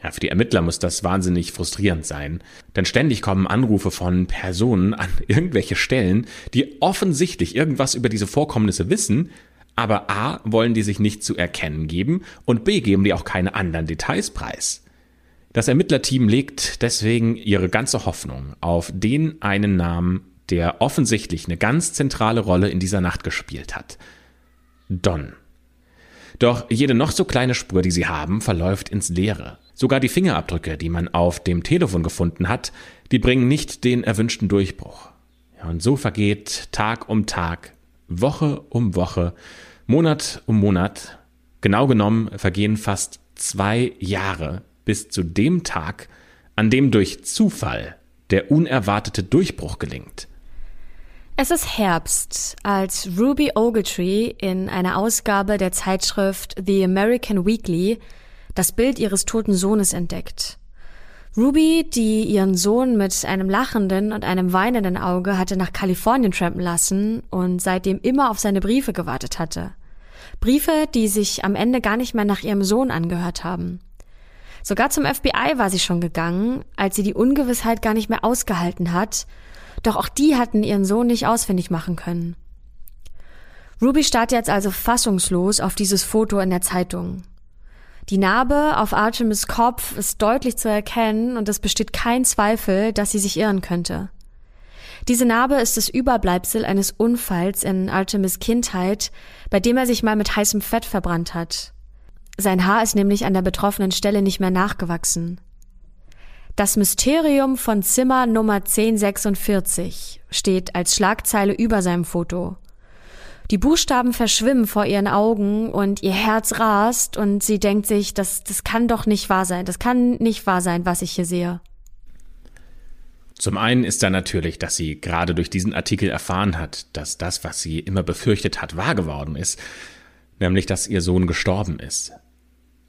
Ja, für die Ermittler muss das wahnsinnig frustrierend sein, denn ständig kommen Anrufe von Personen an irgendwelche Stellen, die offensichtlich irgendwas über diese Vorkommnisse wissen, aber a wollen die sich nicht zu erkennen geben und b geben die auch keine anderen Details preis. Das Ermittlerteam legt deswegen ihre ganze Hoffnung auf den einen Namen, der offensichtlich eine ganz zentrale Rolle in dieser Nacht gespielt hat. Don. Doch jede noch so kleine Spur, die sie haben, verläuft ins Leere. Sogar die Fingerabdrücke, die man auf dem Telefon gefunden hat, die bringen nicht den erwünschten Durchbruch. Und so vergeht Tag um Tag, Woche um Woche, Monat um Monat. Genau genommen vergehen fast zwei Jahre, bis zu dem Tag, an dem durch Zufall der unerwartete Durchbruch gelingt. Es ist Herbst, als Ruby Ogletree in einer Ausgabe der Zeitschrift The American Weekly das Bild ihres toten Sohnes entdeckt. Ruby, die ihren Sohn mit einem lachenden und einem weinenden Auge hatte nach Kalifornien trampen lassen und seitdem immer auf seine Briefe gewartet hatte. Briefe, die sich am Ende gar nicht mehr nach ihrem Sohn angehört haben. Sogar zum FBI war sie schon gegangen, als sie die Ungewissheit gar nicht mehr ausgehalten hat, doch auch die hatten ihren Sohn nicht ausfindig machen können. Ruby starrt jetzt also fassungslos auf dieses Foto in der Zeitung. Die Narbe auf Artemis Kopf ist deutlich zu erkennen und es besteht kein Zweifel, dass sie sich irren könnte. Diese Narbe ist das Überbleibsel eines Unfalls in Artemis Kindheit, bei dem er sich mal mit heißem Fett verbrannt hat. Sein Haar ist nämlich an der betroffenen Stelle nicht mehr nachgewachsen. Das Mysterium von Zimmer Nummer 1046 steht als Schlagzeile über seinem Foto. Die Buchstaben verschwimmen vor ihren Augen und ihr Herz rast und sie denkt sich, das, das kann doch nicht wahr sein. Das kann nicht wahr sein, was ich hier sehe. Zum einen ist da natürlich, dass sie gerade durch diesen Artikel erfahren hat, dass das, was sie immer befürchtet hat, wahr geworden ist, nämlich dass ihr Sohn gestorben ist.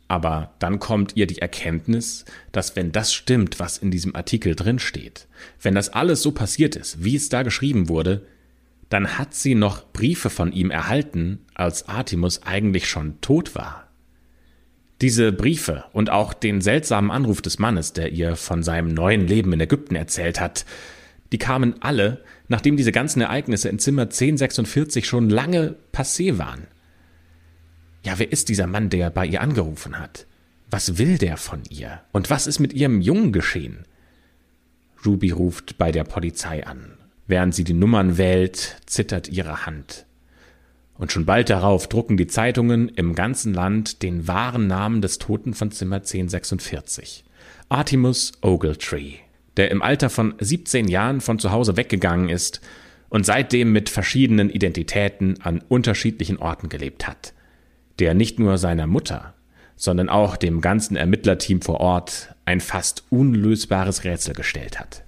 Aber dann kommt ihr die Erkenntnis, dass wenn das stimmt, was in diesem Artikel drin steht, wenn das alles so passiert ist, wie es da geschrieben wurde, dann hat sie noch Briefe von ihm erhalten, als Artemus eigentlich schon tot war. Diese Briefe und auch den seltsamen Anruf des Mannes, der ihr von seinem neuen Leben in Ägypten erzählt hat, die kamen alle, nachdem diese ganzen Ereignisse in Zimmer 1046 schon lange passé waren. Ja, wer ist dieser Mann, der bei ihr angerufen hat? Was will der von ihr? Und was ist mit ihrem Jungen geschehen? Ruby ruft bei der Polizei an. Während sie die Nummern wählt, zittert ihre Hand. Und schon bald darauf drucken die Zeitungen im ganzen Land den wahren Namen des Toten von Zimmer 1046. Artemus Ogletree, der im Alter von 17 Jahren von zu Hause weggegangen ist und seitdem mit verschiedenen Identitäten an unterschiedlichen Orten gelebt hat der nicht nur seiner Mutter, sondern auch dem ganzen Ermittlerteam vor Ort ein fast unlösbares Rätsel gestellt hat.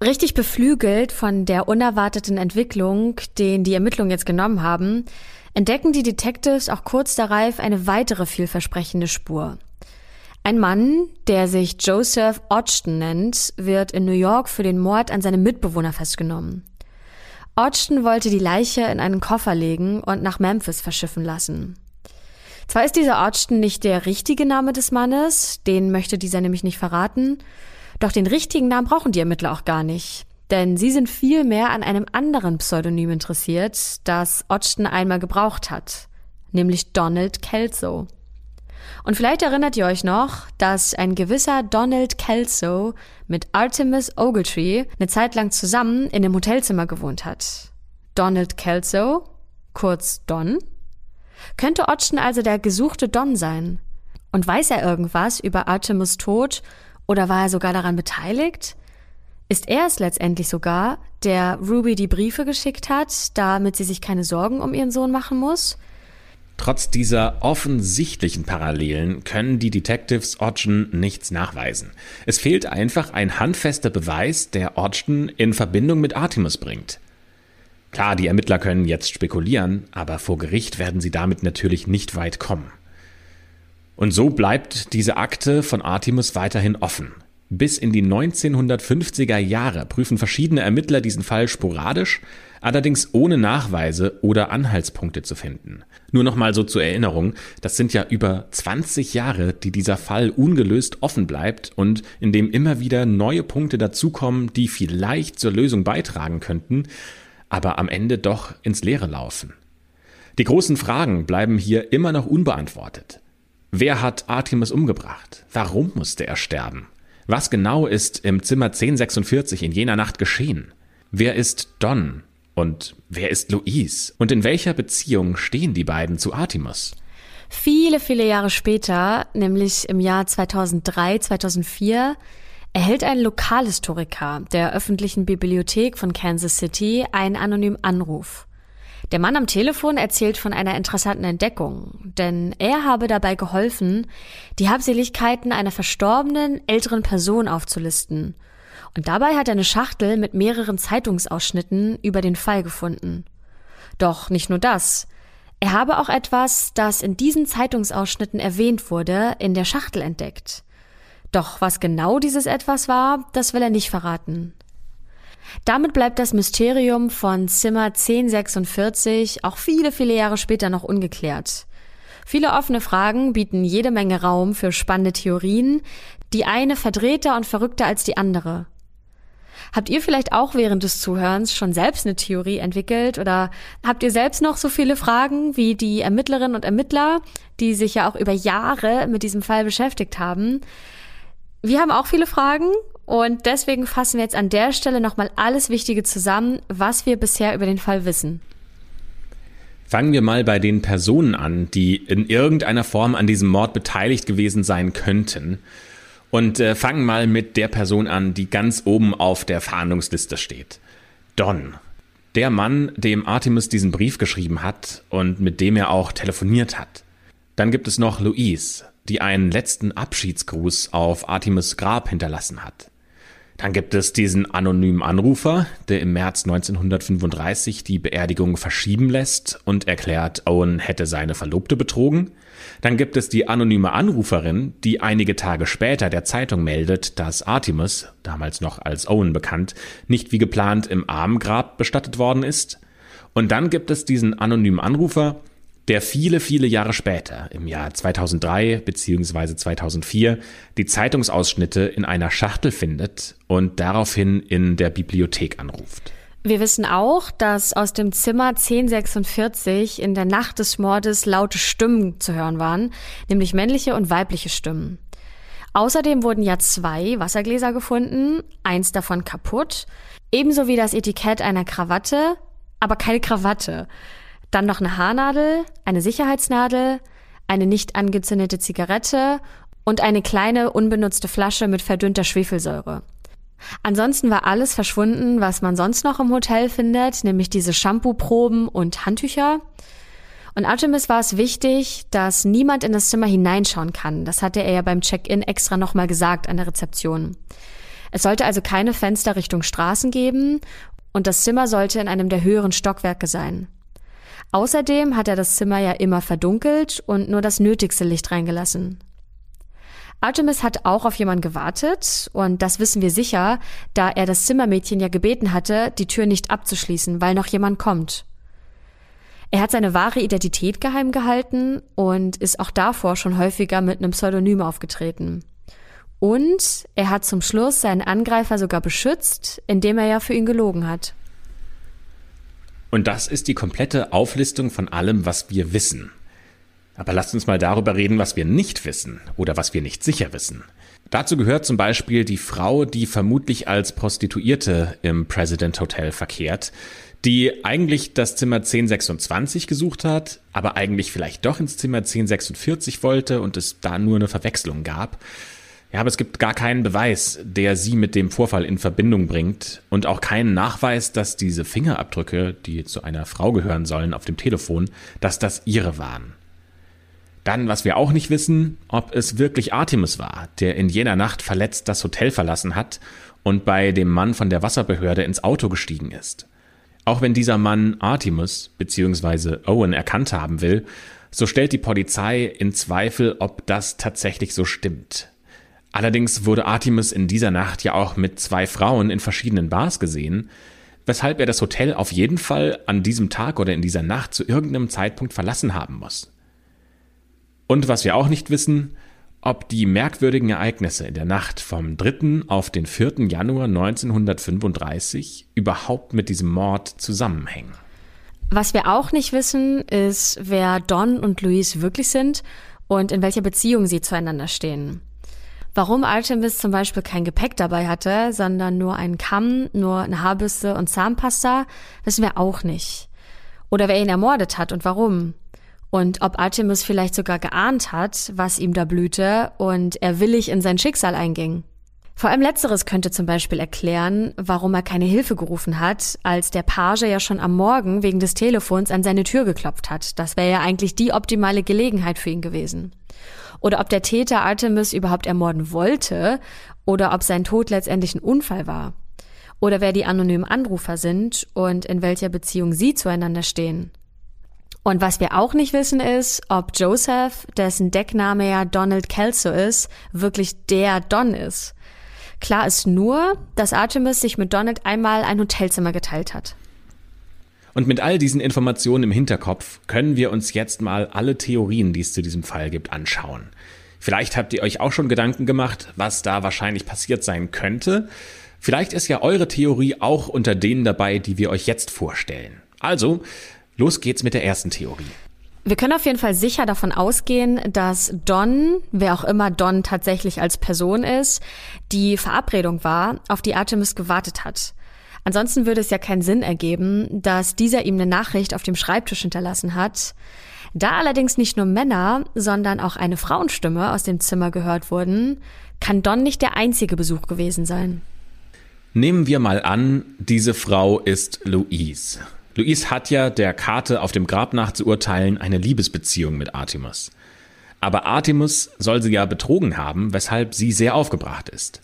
Richtig beflügelt von der unerwarteten Entwicklung, den die Ermittlungen jetzt genommen haben, entdecken die Detectives auch kurz darauf eine weitere vielversprechende Spur. Ein Mann, der sich Joseph Hodgson nennt, wird in New York für den Mord an seinem Mitbewohner festgenommen. Hodgson wollte die Leiche in einen Koffer legen und nach Memphis verschiffen lassen. Zwar ist dieser Archton nicht der richtige Name des Mannes, den möchte dieser nämlich nicht verraten, doch den richtigen Namen brauchen die Ermittler auch gar nicht. Denn sie sind viel mehr an einem anderen Pseudonym interessiert, das Hodgson einmal gebraucht hat, nämlich Donald Kelso. Und vielleicht erinnert ihr euch noch, dass ein gewisser Donald Kelso mit Artemis Ogletree eine Zeit lang zusammen in einem Hotelzimmer gewohnt hat. Donald Kelso, kurz Don, könnte Otschen also der gesuchte Don sein? Und weiß er irgendwas über Artemis Tod oder war er sogar daran beteiligt? Ist er es letztendlich sogar, der Ruby die Briefe geschickt hat, damit sie sich keine Sorgen um ihren Sohn machen muss? Trotz dieser offensichtlichen Parallelen können die Detectives Ogden nichts nachweisen. Es fehlt einfach ein handfester Beweis, der Ogden in Verbindung mit Artemis bringt. Klar, die Ermittler können jetzt spekulieren, aber vor Gericht werden sie damit natürlich nicht weit kommen. Und so bleibt diese Akte von Artemis weiterhin offen. Bis in die 1950er Jahre prüfen verschiedene Ermittler diesen Fall sporadisch, allerdings ohne Nachweise oder Anhaltspunkte zu finden. Nur noch mal so zur Erinnerung, das sind ja über 20 Jahre, die dieser Fall ungelöst offen bleibt und in dem immer wieder neue Punkte dazukommen, die vielleicht zur Lösung beitragen könnten, aber am Ende doch ins Leere laufen. Die großen Fragen bleiben hier immer noch unbeantwortet. Wer hat Artemis umgebracht? Warum musste er sterben? Was genau ist im Zimmer 1046 in jener Nacht geschehen? Wer ist Don? Und wer ist Louise? Und in welcher Beziehung stehen die beiden zu Artemis? Viele, viele Jahre später, nämlich im Jahr 2003, 2004, erhält ein Lokalhistoriker der öffentlichen Bibliothek von Kansas City einen anonymen Anruf. Der Mann am Telefon erzählt von einer interessanten Entdeckung, denn er habe dabei geholfen, die Habseligkeiten einer verstorbenen älteren Person aufzulisten. Und dabei hat er eine Schachtel mit mehreren Zeitungsausschnitten über den Fall gefunden. Doch nicht nur das. Er habe auch etwas, das in diesen Zeitungsausschnitten erwähnt wurde, in der Schachtel entdeckt. Doch was genau dieses etwas war, das will er nicht verraten. Damit bleibt das Mysterium von Zimmer 1046 auch viele, viele Jahre später noch ungeklärt. Viele offene Fragen bieten jede Menge Raum für spannende Theorien, die eine verdrehter und verrückter als die andere. Habt ihr vielleicht auch während des Zuhörens schon selbst eine Theorie entwickelt oder habt ihr selbst noch so viele Fragen wie die Ermittlerinnen und Ermittler, die sich ja auch über Jahre mit diesem Fall beschäftigt haben? Wir haben auch viele Fragen und deswegen fassen wir jetzt an der Stelle nochmal alles Wichtige zusammen, was wir bisher über den Fall wissen. Fangen wir mal bei den Personen an, die in irgendeiner Form an diesem Mord beteiligt gewesen sein könnten. Und äh, fangen mal mit der Person an, die ganz oben auf der Fahndungsliste steht. Don. Der Mann, dem Artemis diesen Brief geschrieben hat und mit dem er auch telefoniert hat. Dann gibt es noch Louise, die einen letzten Abschiedsgruß auf Artemis Grab hinterlassen hat. Dann gibt es diesen anonymen Anrufer, der im März 1935 die Beerdigung verschieben lässt und erklärt, Owen hätte seine Verlobte betrogen. Dann gibt es die anonyme Anruferin, die einige Tage später der Zeitung meldet, dass Artemis, damals noch als Owen bekannt, nicht wie geplant im Armgrab bestattet worden ist. Und dann gibt es diesen anonymen Anrufer, der viele, viele Jahre später, im Jahr 2003 bzw. 2004, die Zeitungsausschnitte in einer Schachtel findet und daraufhin in der Bibliothek anruft. Wir wissen auch, dass aus dem Zimmer 1046 in der Nacht des Mordes laute Stimmen zu hören waren, nämlich männliche und weibliche Stimmen. Außerdem wurden ja zwei Wassergläser gefunden, eins davon kaputt, ebenso wie das Etikett einer Krawatte, aber keine Krawatte. Dann noch eine Haarnadel, eine Sicherheitsnadel, eine nicht angezündete Zigarette und eine kleine unbenutzte Flasche mit verdünnter Schwefelsäure. Ansonsten war alles verschwunden, was man sonst noch im Hotel findet, nämlich diese Shampoo-Proben und Handtücher. Und Artemis war es wichtig, dass niemand in das Zimmer hineinschauen kann. Das hatte er ja beim Check-in extra nochmal gesagt an der Rezeption. Es sollte also keine Fenster Richtung Straßen geben und das Zimmer sollte in einem der höheren Stockwerke sein. Außerdem hat er das Zimmer ja immer verdunkelt und nur das nötigste Licht reingelassen. Artemis hat auch auf jemanden gewartet und das wissen wir sicher, da er das Zimmermädchen ja gebeten hatte, die Tür nicht abzuschließen, weil noch jemand kommt. Er hat seine wahre Identität geheim gehalten und ist auch davor schon häufiger mit einem Pseudonym aufgetreten. Und er hat zum Schluss seinen Angreifer sogar beschützt, indem er ja für ihn gelogen hat. Und das ist die komplette Auflistung von allem, was wir wissen. Aber lasst uns mal darüber reden, was wir nicht wissen oder was wir nicht sicher wissen. Dazu gehört zum Beispiel die Frau, die vermutlich als Prostituierte im President Hotel verkehrt, die eigentlich das Zimmer 1026 gesucht hat, aber eigentlich vielleicht doch ins Zimmer 1046 wollte und es da nur eine Verwechslung gab. Ja, aber es gibt gar keinen Beweis, der sie mit dem Vorfall in Verbindung bringt und auch keinen Nachweis, dass diese Fingerabdrücke, die zu einer Frau gehören sollen auf dem Telefon, dass das ihre waren. Dann, was wir auch nicht wissen, ob es wirklich Artemis war, der in jener Nacht verletzt das Hotel verlassen hat und bei dem Mann von der Wasserbehörde ins Auto gestiegen ist. Auch wenn dieser Mann Artemis bzw. Owen erkannt haben will, so stellt die Polizei in Zweifel, ob das tatsächlich so stimmt. Allerdings wurde Artemis in dieser Nacht ja auch mit zwei Frauen in verschiedenen Bars gesehen, weshalb er das Hotel auf jeden Fall an diesem Tag oder in dieser Nacht zu irgendeinem Zeitpunkt verlassen haben muss. Und was wir auch nicht wissen, ob die merkwürdigen Ereignisse in der Nacht vom 3. auf den 4. Januar 1935 überhaupt mit diesem Mord zusammenhängen. Was wir auch nicht wissen, ist, wer Don und Louise wirklich sind und in welcher Beziehung sie zueinander stehen. Warum Artemis zum Beispiel kein Gepäck dabei hatte, sondern nur einen Kamm, nur eine Haarbürste und Zahnpasta, wissen wir auch nicht. Oder wer ihn ermordet hat und warum. Und ob Artemis vielleicht sogar geahnt hat, was ihm da blühte und er willig in sein Schicksal einging. Vor allem letzteres könnte zum Beispiel erklären, warum er keine Hilfe gerufen hat, als der Page ja schon am Morgen wegen des Telefons an seine Tür geklopft hat. Das wäre ja eigentlich die optimale Gelegenheit für ihn gewesen oder ob der Täter Artemis überhaupt ermorden wollte oder ob sein Tod letztendlich ein Unfall war oder wer die anonymen Anrufer sind und in welcher Beziehung sie zueinander stehen. Und was wir auch nicht wissen ist, ob Joseph, dessen Deckname ja Donald Kelso ist, wirklich der Don ist. Klar ist nur, dass Artemis sich mit Donald einmal ein Hotelzimmer geteilt hat. Und mit all diesen Informationen im Hinterkopf können wir uns jetzt mal alle Theorien, die es zu diesem Fall gibt, anschauen. Vielleicht habt ihr euch auch schon Gedanken gemacht, was da wahrscheinlich passiert sein könnte. Vielleicht ist ja eure Theorie auch unter denen dabei, die wir euch jetzt vorstellen. Also, los geht's mit der ersten Theorie. Wir können auf jeden Fall sicher davon ausgehen, dass Don, wer auch immer Don tatsächlich als Person ist, die Verabredung war, auf die Artemis gewartet hat. Ansonsten würde es ja keinen Sinn ergeben, dass dieser ihm eine Nachricht auf dem Schreibtisch hinterlassen hat. Da allerdings nicht nur Männer, sondern auch eine Frauenstimme aus dem Zimmer gehört wurden, kann Don nicht der einzige Besuch gewesen sein. Nehmen wir mal an, diese Frau ist Louise. Louise hat ja der Karte auf dem Grab nachzuurteilen eine Liebesbeziehung mit Artemis. Aber Artemis soll sie ja betrogen haben, weshalb sie sehr aufgebracht ist.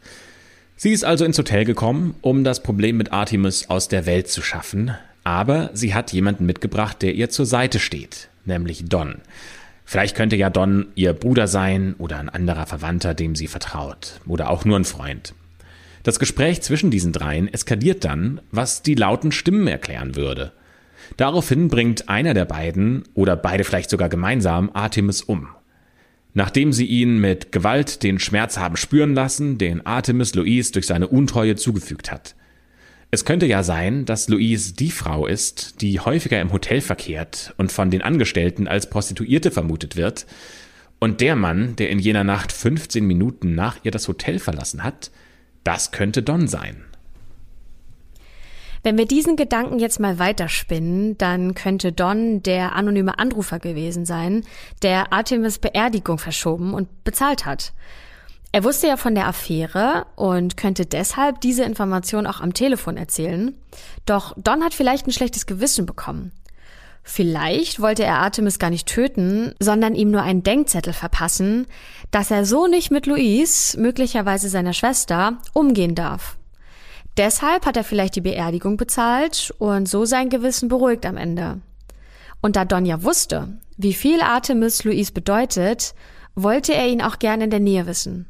Sie ist also ins Hotel gekommen, um das Problem mit Artemis aus der Welt zu schaffen, aber sie hat jemanden mitgebracht, der ihr zur Seite steht, nämlich Don. Vielleicht könnte ja Don ihr Bruder sein oder ein anderer Verwandter, dem sie vertraut, oder auch nur ein Freund. Das Gespräch zwischen diesen dreien eskaliert dann, was die lauten Stimmen erklären würde. Daraufhin bringt einer der beiden, oder beide vielleicht sogar gemeinsam, Artemis um. Nachdem sie ihn mit Gewalt den Schmerz haben spüren lassen, den Artemis Louise durch seine Untreue zugefügt hat. Es könnte ja sein, dass Louise die Frau ist, die häufiger im Hotel verkehrt und von den Angestellten als Prostituierte vermutet wird, und der Mann, der in jener Nacht 15 Minuten nach ihr das Hotel verlassen hat, das könnte Don sein. Wenn wir diesen Gedanken jetzt mal weiterspinnen, dann könnte Don der anonyme Anrufer gewesen sein, der Artemis Beerdigung verschoben und bezahlt hat. Er wusste ja von der Affäre und könnte deshalb diese Information auch am Telefon erzählen. Doch Don hat vielleicht ein schlechtes Gewissen bekommen. Vielleicht wollte er Artemis gar nicht töten, sondern ihm nur einen Denkzettel verpassen, dass er so nicht mit Louise, möglicherweise seiner Schwester, umgehen darf. Deshalb hat er vielleicht die Beerdigung bezahlt und so sein Gewissen beruhigt am Ende. Und da Donja wusste, wie viel Artemis Luis bedeutet, wollte er ihn auch gern in der Nähe wissen.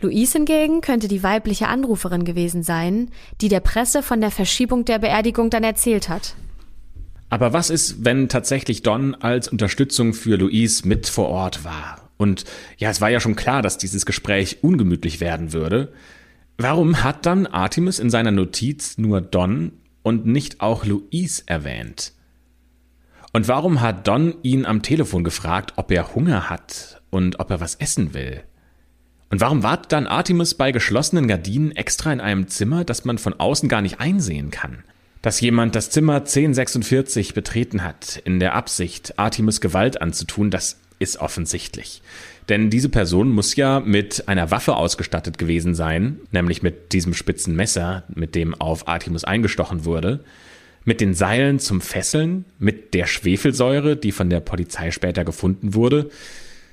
Luis hingegen könnte die weibliche Anruferin gewesen sein, die der Presse von der Verschiebung der Beerdigung dann erzählt hat. Aber was ist, wenn tatsächlich Don als Unterstützung für Luis mit vor Ort war? Und ja, es war ja schon klar, dass dieses Gespräch ungemütlich werden würde. Warum hat dann Artemis in seiner Notiz nur Don und nicht auch Louise erwähnt? Und warum hat Don ihn am Telefon gefragt, ob er Hunger hat und ob er was essen will? Und warum wartet dann Artemis bei geschlossenen Gardinen extra in einem Zimmer, das man von außen gar nicht einsehen kann? Dass jemand das Zimmer 1046 betreten hat, in der Absicht, Artemis Gewalt anzutun, das ist offensichtlich. Denn diese Person muss ja mit einer Waffe ausgestattet gewesen sein, nämlich mit diesem spitzen Messer, mit dem auf Artemis eingestochen wurde, mit den Seilen zum Fesseln, mit der Schwefelsäure, die von der Polizei später gefunden wurde.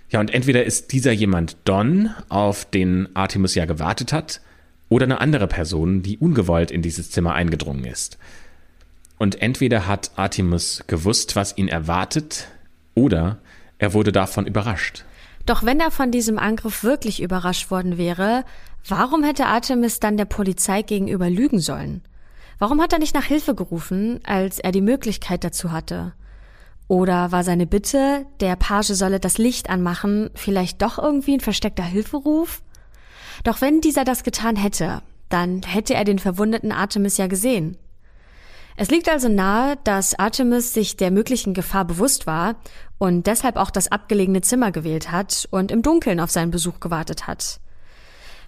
Ja, und entweder ist dieser jemand Don, auf den Artemis ja gewartet hat, oder eine andere Person, die ungewollt in dieses Zimmer eingedrungen ist. Und entweder hat Artemis gewusst, was ihn erwartet, oder er wurde davon überrascht. Doch wenn er von diesem Angriff wirklich überrascht worden wäre, warum hätte Artemis dann der Polizei gegenüber lügen sollen? Warum hat er nicht nach Hilfe gerufen, als er die Möglichkeit dazu hatte? Oder war seine Bitte, der Page solle das Licht anmachen, vielleicht doch irgendwie ein versteckter Hilferuf? Doch wenn dieser das getan hätte, dann hätte er den verwundeten Artemis ja gesehen. Es liegt also nahe, dass Artemis sich der möglichen Gefahr bewusst war und deshalb auch das abgelegene Zimmer gewählt hat und im Dunkeln auf seinen Besuch gewartet hat.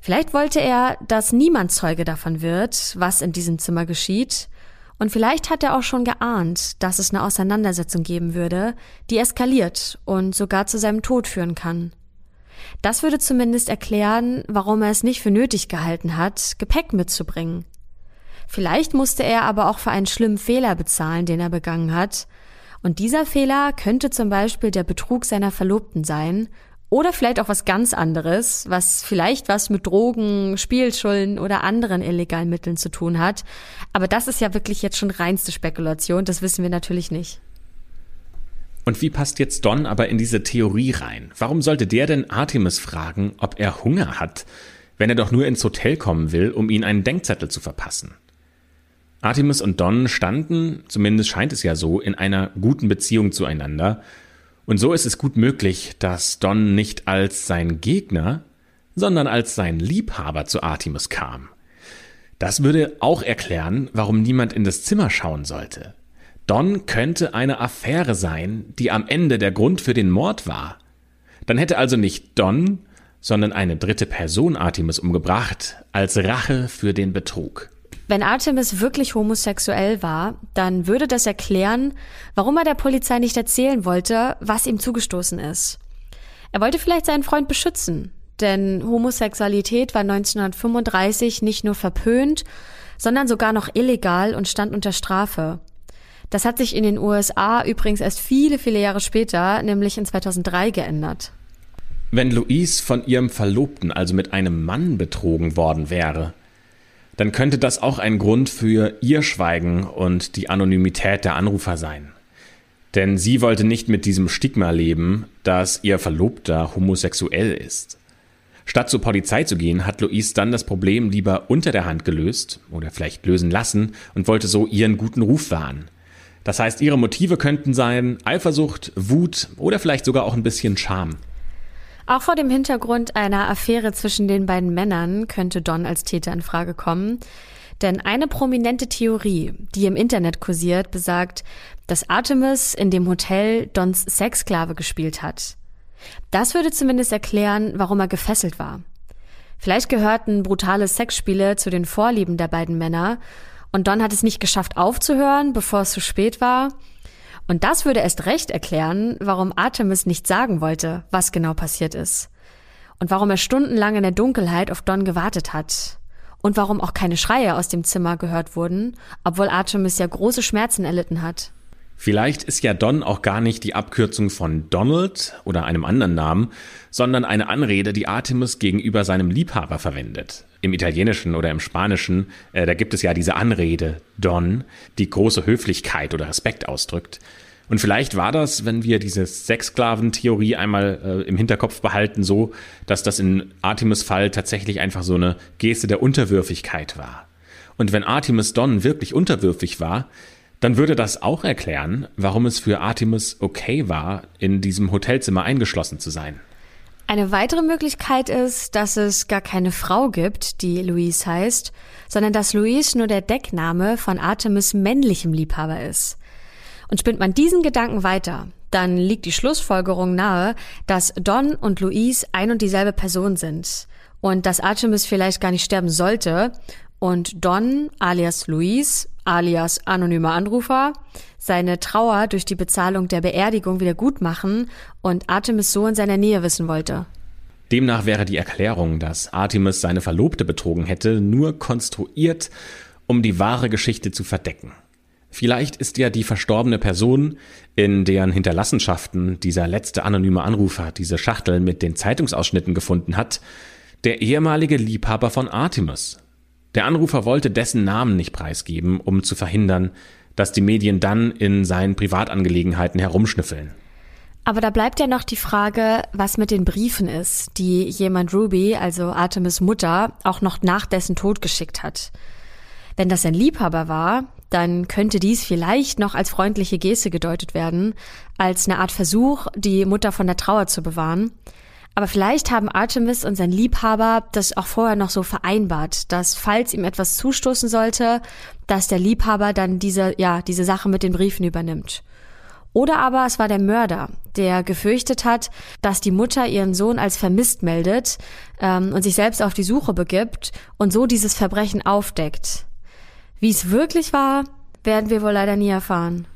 Vielleicht wollte er, dass niemand Zeuge davon wird, was in diesem Zimmer geschieht, und vielleicht hat er auch schon geahnt, dass es eine Auseinandersetzung geben würde, die eskaliert und sogar zu seinem Tod führen kann. Das würde zumindest erklären, warum er es nicht für nötig gehalten hat, Gepäck mitzubringen. Vielleicht musste er aber auch für einen schlimmen Fehler bezahlen, den er begangen hat. Und dieser Fehler könnte zum Beispiel der Betrug seiner Verlobten sein oder vielleicht auch was ganz anderes, was vielleicht was mit Drogen, Spielschulden oder anderen illegalen Mitteln zu tun hat. Aber das ist ja wirklich jetzt schon reinste Spekulation, das wissen wir natürlich nicht. Und wie passt jetzt Don aber in diese Theorie rein? Warum sollte der denn Artemis fragen, ob er Hunger hat, wenn er doch nur ins Hotel kommen will, um ihn einen Denkzettel zu verpassen? Artemis und Don standen, zumindest scheint es ja so, in einer guten Beziehung zueinander. Und so ist es gut möglich, dass Don nicht als sein Gegner, sondern als sein Liebhaber zu Artemis kam. Das würde auch erklären, warum niemand in das Zimmer schauen sollte. Don könnte eine Affäre sein, die am Ende der Grund für den Mord war. Dann hätte also nicht Don, sondern eine dritte Person Artemis umgebracht, als Rache für den Betrug. Wenn Artemis wirklich homosexuell war, dann würde das erklären, warum er der Polizei nicht erzählen wollte, was ihm zugestoßen ist. Er wollte vielleicht seinen Freund beschützen, denn Homosexualität war 1935 nicht nur verpönt, sondern sogar noch illegal und stand unter Strafe. Das hat sich in den USA übrigens erst viele, viele Jahre später, nämlich in 2003, geändert. Wenn Louise von ihrem Verlobten also mit einem Mann betrogen worden wäre, dann könnte das auch ein Grund für ihr Schweigen und die Anonymität der Anrufer sein. Denn sie wollte nicht mit diesem Stigma leben, dass ihr Verlobter homosexuell ist. Statt zur Polizei zu gehen, hat Louise dann das Problem lieber unter der Hand gelöst oder vielleicht lösen lassen und wollte so ihren guten Ruf wahren. Das heißt, ihre Motive könnten sein Eifersucht, Wut oder vielleicht sogar auch ein bisschen Scham. Auch vor dem Hintergrund einer Affäre zwischen den beiden Männern könnte Don als Täter in Frage kommen. Denn eine prominente Theorie, die im Internet kursiert, besagt, dass Artemis in dem Hotel Dons Sexsklave gespielt hat. Das würde zumindest erklären, warum er gefesselt war. Vielleicht gehörten brutale Sexspiele zu den Vorlieben der beiden Männer und Don hat es nicht geschafft aufzuhören, bevor es zu spät war und das würde erst recht erklären, warum Artemis nicht sagen wollte, was genau passiert ist. Und warum er stundenlang in der Dunkelheit auf Don gewartet hat. Und warum auch keine Schreie aus dem Zimmer gehört wurden, obwohl Artemis ja große Schmerzen erlitten hat. Vielleicht ist ja Don auch gar nicht die Abkürzung von Donald oder einem anderen Namen, sondern eine Anrede, die Artemis gegenüber seinem Liebhaber verwendet. Im Italienischen oder im Spanischen, äh, da gibt es ja diese Anrede Don, die große Höflichkeit oder Respekt ausdrückt. Und vielleicht war das, wenn wir diese Sexsklaven-Theorie einmal äh, im Hinterkopf behalten, so, dass das in Artemis Fall tatsächlich einfach so eine Geste der Unterwürfigkeit war. Und wenn Artemis Don wirklich unterwürfig war, dann würde das auch erklären, warum es für Artemis okay war, in diesem Hotelzimmer eingeschlossen zu sein. Eine weitere Möglichkeit ist, dass es gar keine Frau gibt, die Louise heißt, sondern dass Louise nur der Deckname von Artemis männlichem Liebhaber ist. Und spinnt man diesen Gedanken weiter, dann liegt die Schlussfolgerung nahe, dass Don und Louise ein und dieselbe Person sind und dass Artemis vielleicht gar nicht sterben sollte und Don alias Luis alias anonymer Anrufer seine Trauer durch die Bezahlung der Beerdigung wieder gut machen und Artemis so in seiner Nähe wissen wollte. Demnach wäre die Erklärung, dass Artemis seine Verlobte betrogen hätte, nur konstruiert, um die wahre Geschichte zu verdecken. Vielleicht ist ja die verstorbene Person, in deren Hinterlassenschaften dieser letzte anonyme Anrufer diese Schachtel mit den Zeitungsausschnitten gefunden hat, der ehemalige Liebhaber von Artemis. Der Anrufer wollte dessen Namen nicht preisgeben, um zu verhindern, dass die Medien dann in seinen Privatangelegenheiten herumschnüffeln. Aber da bleibt ja noch die Frage, was mit den Briefen ist, die jemand Ruby, also Artemis Mutter, auch noch nach dessen Tod geschickt hat. Wenn das ein Liebhaber war, dann könnte dies vielleicht noch als freundliche Geste gedeutet werden, als eine Art Versuch, die Mutter von der Trauer zu bewahren. Aber vielleicht haben Artemis und sein Liebhaber das auch vorher noch so vereinbart, dass falls ihm etwas zustoßen sollte, dass der Liebhaber dann diese, ja, diese Sache mit den Briefen übernimmt. Oder aber es war der Mörder, der gefürchtet hat, dass die Mutter ihren Sohn als vermisst meldet ähm, und sich selbst auf die Suche begibt und so dieses Verbrechen aufdeckt. Wie es wirklich war, werden wir wohl leider nie erfahren.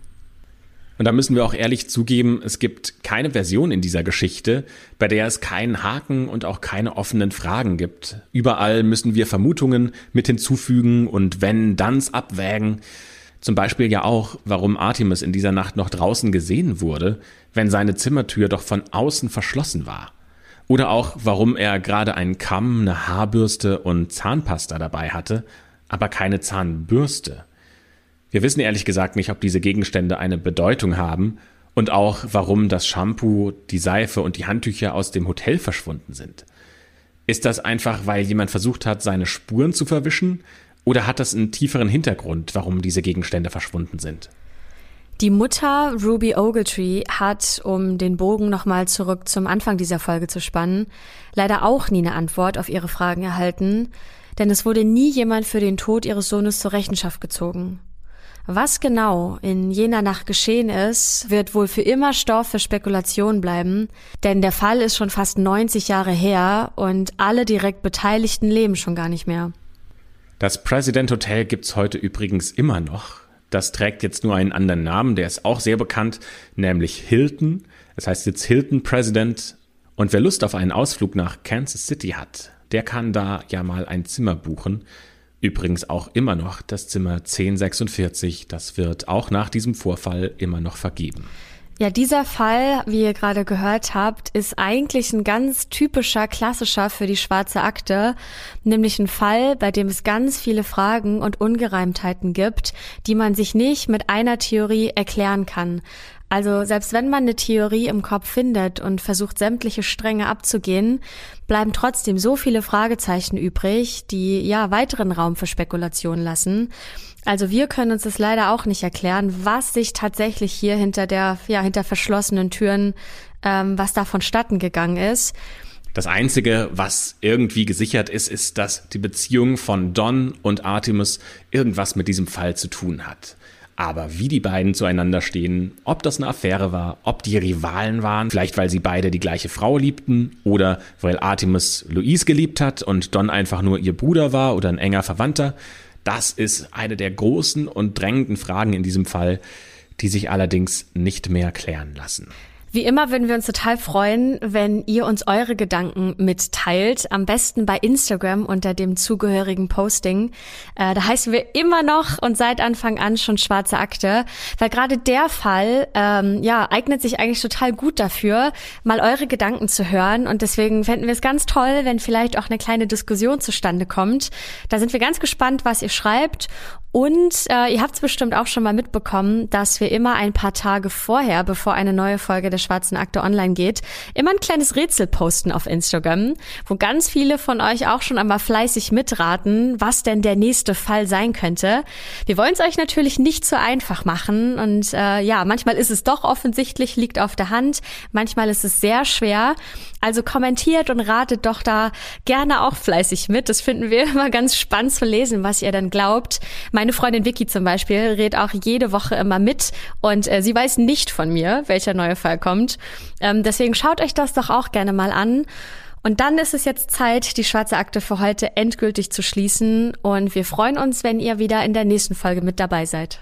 Und da müssen wir auch ehrlich zugeben, es gibt keine Version in dieser Geschichte, bei der es keinen Haken und auch keine offenen Fragen gibt. Überall müssen wir Vermutungen mit hinzufügen und wenn, danns abwägen. Zum Beispiel ja auch, warum Artemis in dieser Nacht noch draußen gesehen wurde, wenn seine Zimmertür doch von außen verschlossen war. Oder auch, warum er gerade einen Kamm, eine Haarbürste und Zahnpasta dabei hatte, aber keine Zahnbürste. Wir wissen ehrlich gesagt nicht, ob diese Gegenstände eine Bedeutung haben und auch, warum das Shampoo, die Seife und die Handtücher aus dem Hotel verschwunden sind. Ist das einfach, weil jemand versucht hat, seine Spuren zu verwischen? Oder hat das einen tieferen Hintergrund, warum diese Gegenstände verschwunden sind? Die Mutter Ruby Ogletree hat, um den Bogen nochmal zurück zum Anfang dieser Folge zu spannen, leider auch nie eine Antwort auf ihre Fragen erhalten, denn es wurde nie jemand für den Tod ihres Sohnes zur Rechenschaft gezogen. Was genau in jener Nacht geschehen ist, wird wohl für immer Stoff für Spekulation bleiben, denn der Fall ist schon fast 90 Jahre her und alle direkt Beteiligten leben schon gar nicht mehr. Das President Hotel gibt's heute übrigens immer noch. Das trägt jetzt nur einen anderen Namen, der ist auch sehr bekannt, nämlich Hilton. Das heißt jetzt Hilton President. Und wer Lust auf einen Ausflug nach Kansas City hat, der kann da ja mal ein Zimmer buchen. Übrigens auch immer noch das Zimmer 1046, das wird auch nach diesem Vorfall immer noch vergeben. Ja, dieser Fall, wie ihr gerade gehört habt, ist eigentlich ein ganz typischer, klassischer für die schwarze Akte, nämlich ein Fall, bei dem es ganz viele Fragen und Ungereimtheiten gibt, die man sich nicht mit einer Theorie erklären kann. Also selbst wenn man eine Theorie im Kopf findet und versucht, sämtliche Stränge abzugehen, bleiben trotzdem so viele Fragezeichen übrig, die ja weiteren Raum für Spekulation lassen. Also wir können uns das leider auch nicht erklären, was sich tatsächlich hier hinter der, ja, hinter verschlossenen Türen, ähm, was da vonstatten gegangen ist. Das Einzige, was irgendwie gesichert ist, ist, dass die Beziehung von Don und Artemis irgendwas mit diesem Fall zu tun hat. Aber wie die beiden zueinander stehen, ob das eine Affäre war, ob die Rivalen waren, vielleicht weil sie beide die gleiche Frau liebten oder weil Artemis Louise geliebt hat und Don einfach nur ihr Bruder war oder ein enger Verwandter, das ist eine der großen und drängenden Fragen in diesem Fall, die sich allerdings nicht mehr klären lassen. Wie immer würden wir uns total freuen, wenn ihr uns eure Gedanken mitteilt. Am besten bei Instagram unter dem zugehörigen Posting. Äh, da heißen wir immer noch und seit Anfang an schon schwarze Akte, weil gerade der Fall ähm, ja eignet sich eigentlich total gut dafür, mal eure Gedanken zu hören. Und deswegen fänden wir es ganz toll, wenn vielleicht auch eine kleine Diskussion zustande kommt. Da sind wir ganz gespannt, was ihr schreibt. Und äh, ihr habt es bestimmt auch schon mal mitbekommen, dass wir immer ein paar Tage vorher, bevor eine neue Folge der Schwarzen Akte online geht, immer ein kleines Rätsel posten auf Instagram, wo ganz viele von euch auch schon einmal fleißig mitraten, was denn der nächste Fall sein könnte. Wir wollen es euch natürlich nicht so einfach machen und äh, ja, manchmal ist es doch offensichtlich, liegt auf der Hand, manchmal ist es sehr schwer. Also kommentiert und ratet doch da gerne auch fleißig mit. Das finden wir immer ganz spannend zu lesen, was ihr dann glaubt. Meine Freundin Vicky zum Beispiel redet auch jede Woche immer mit und äh, sie weiß nicht von mir, welcher neue Fall kommt. Ähm, deswegen schaut euch das doch auch gerne mal an. Und dann ist es jetzt Zeit, die schwarze Akte für heute endgültig zu schließen. Und wir freuen uns, wenn ihr wieder in der nächsten Folge mit dabei seid.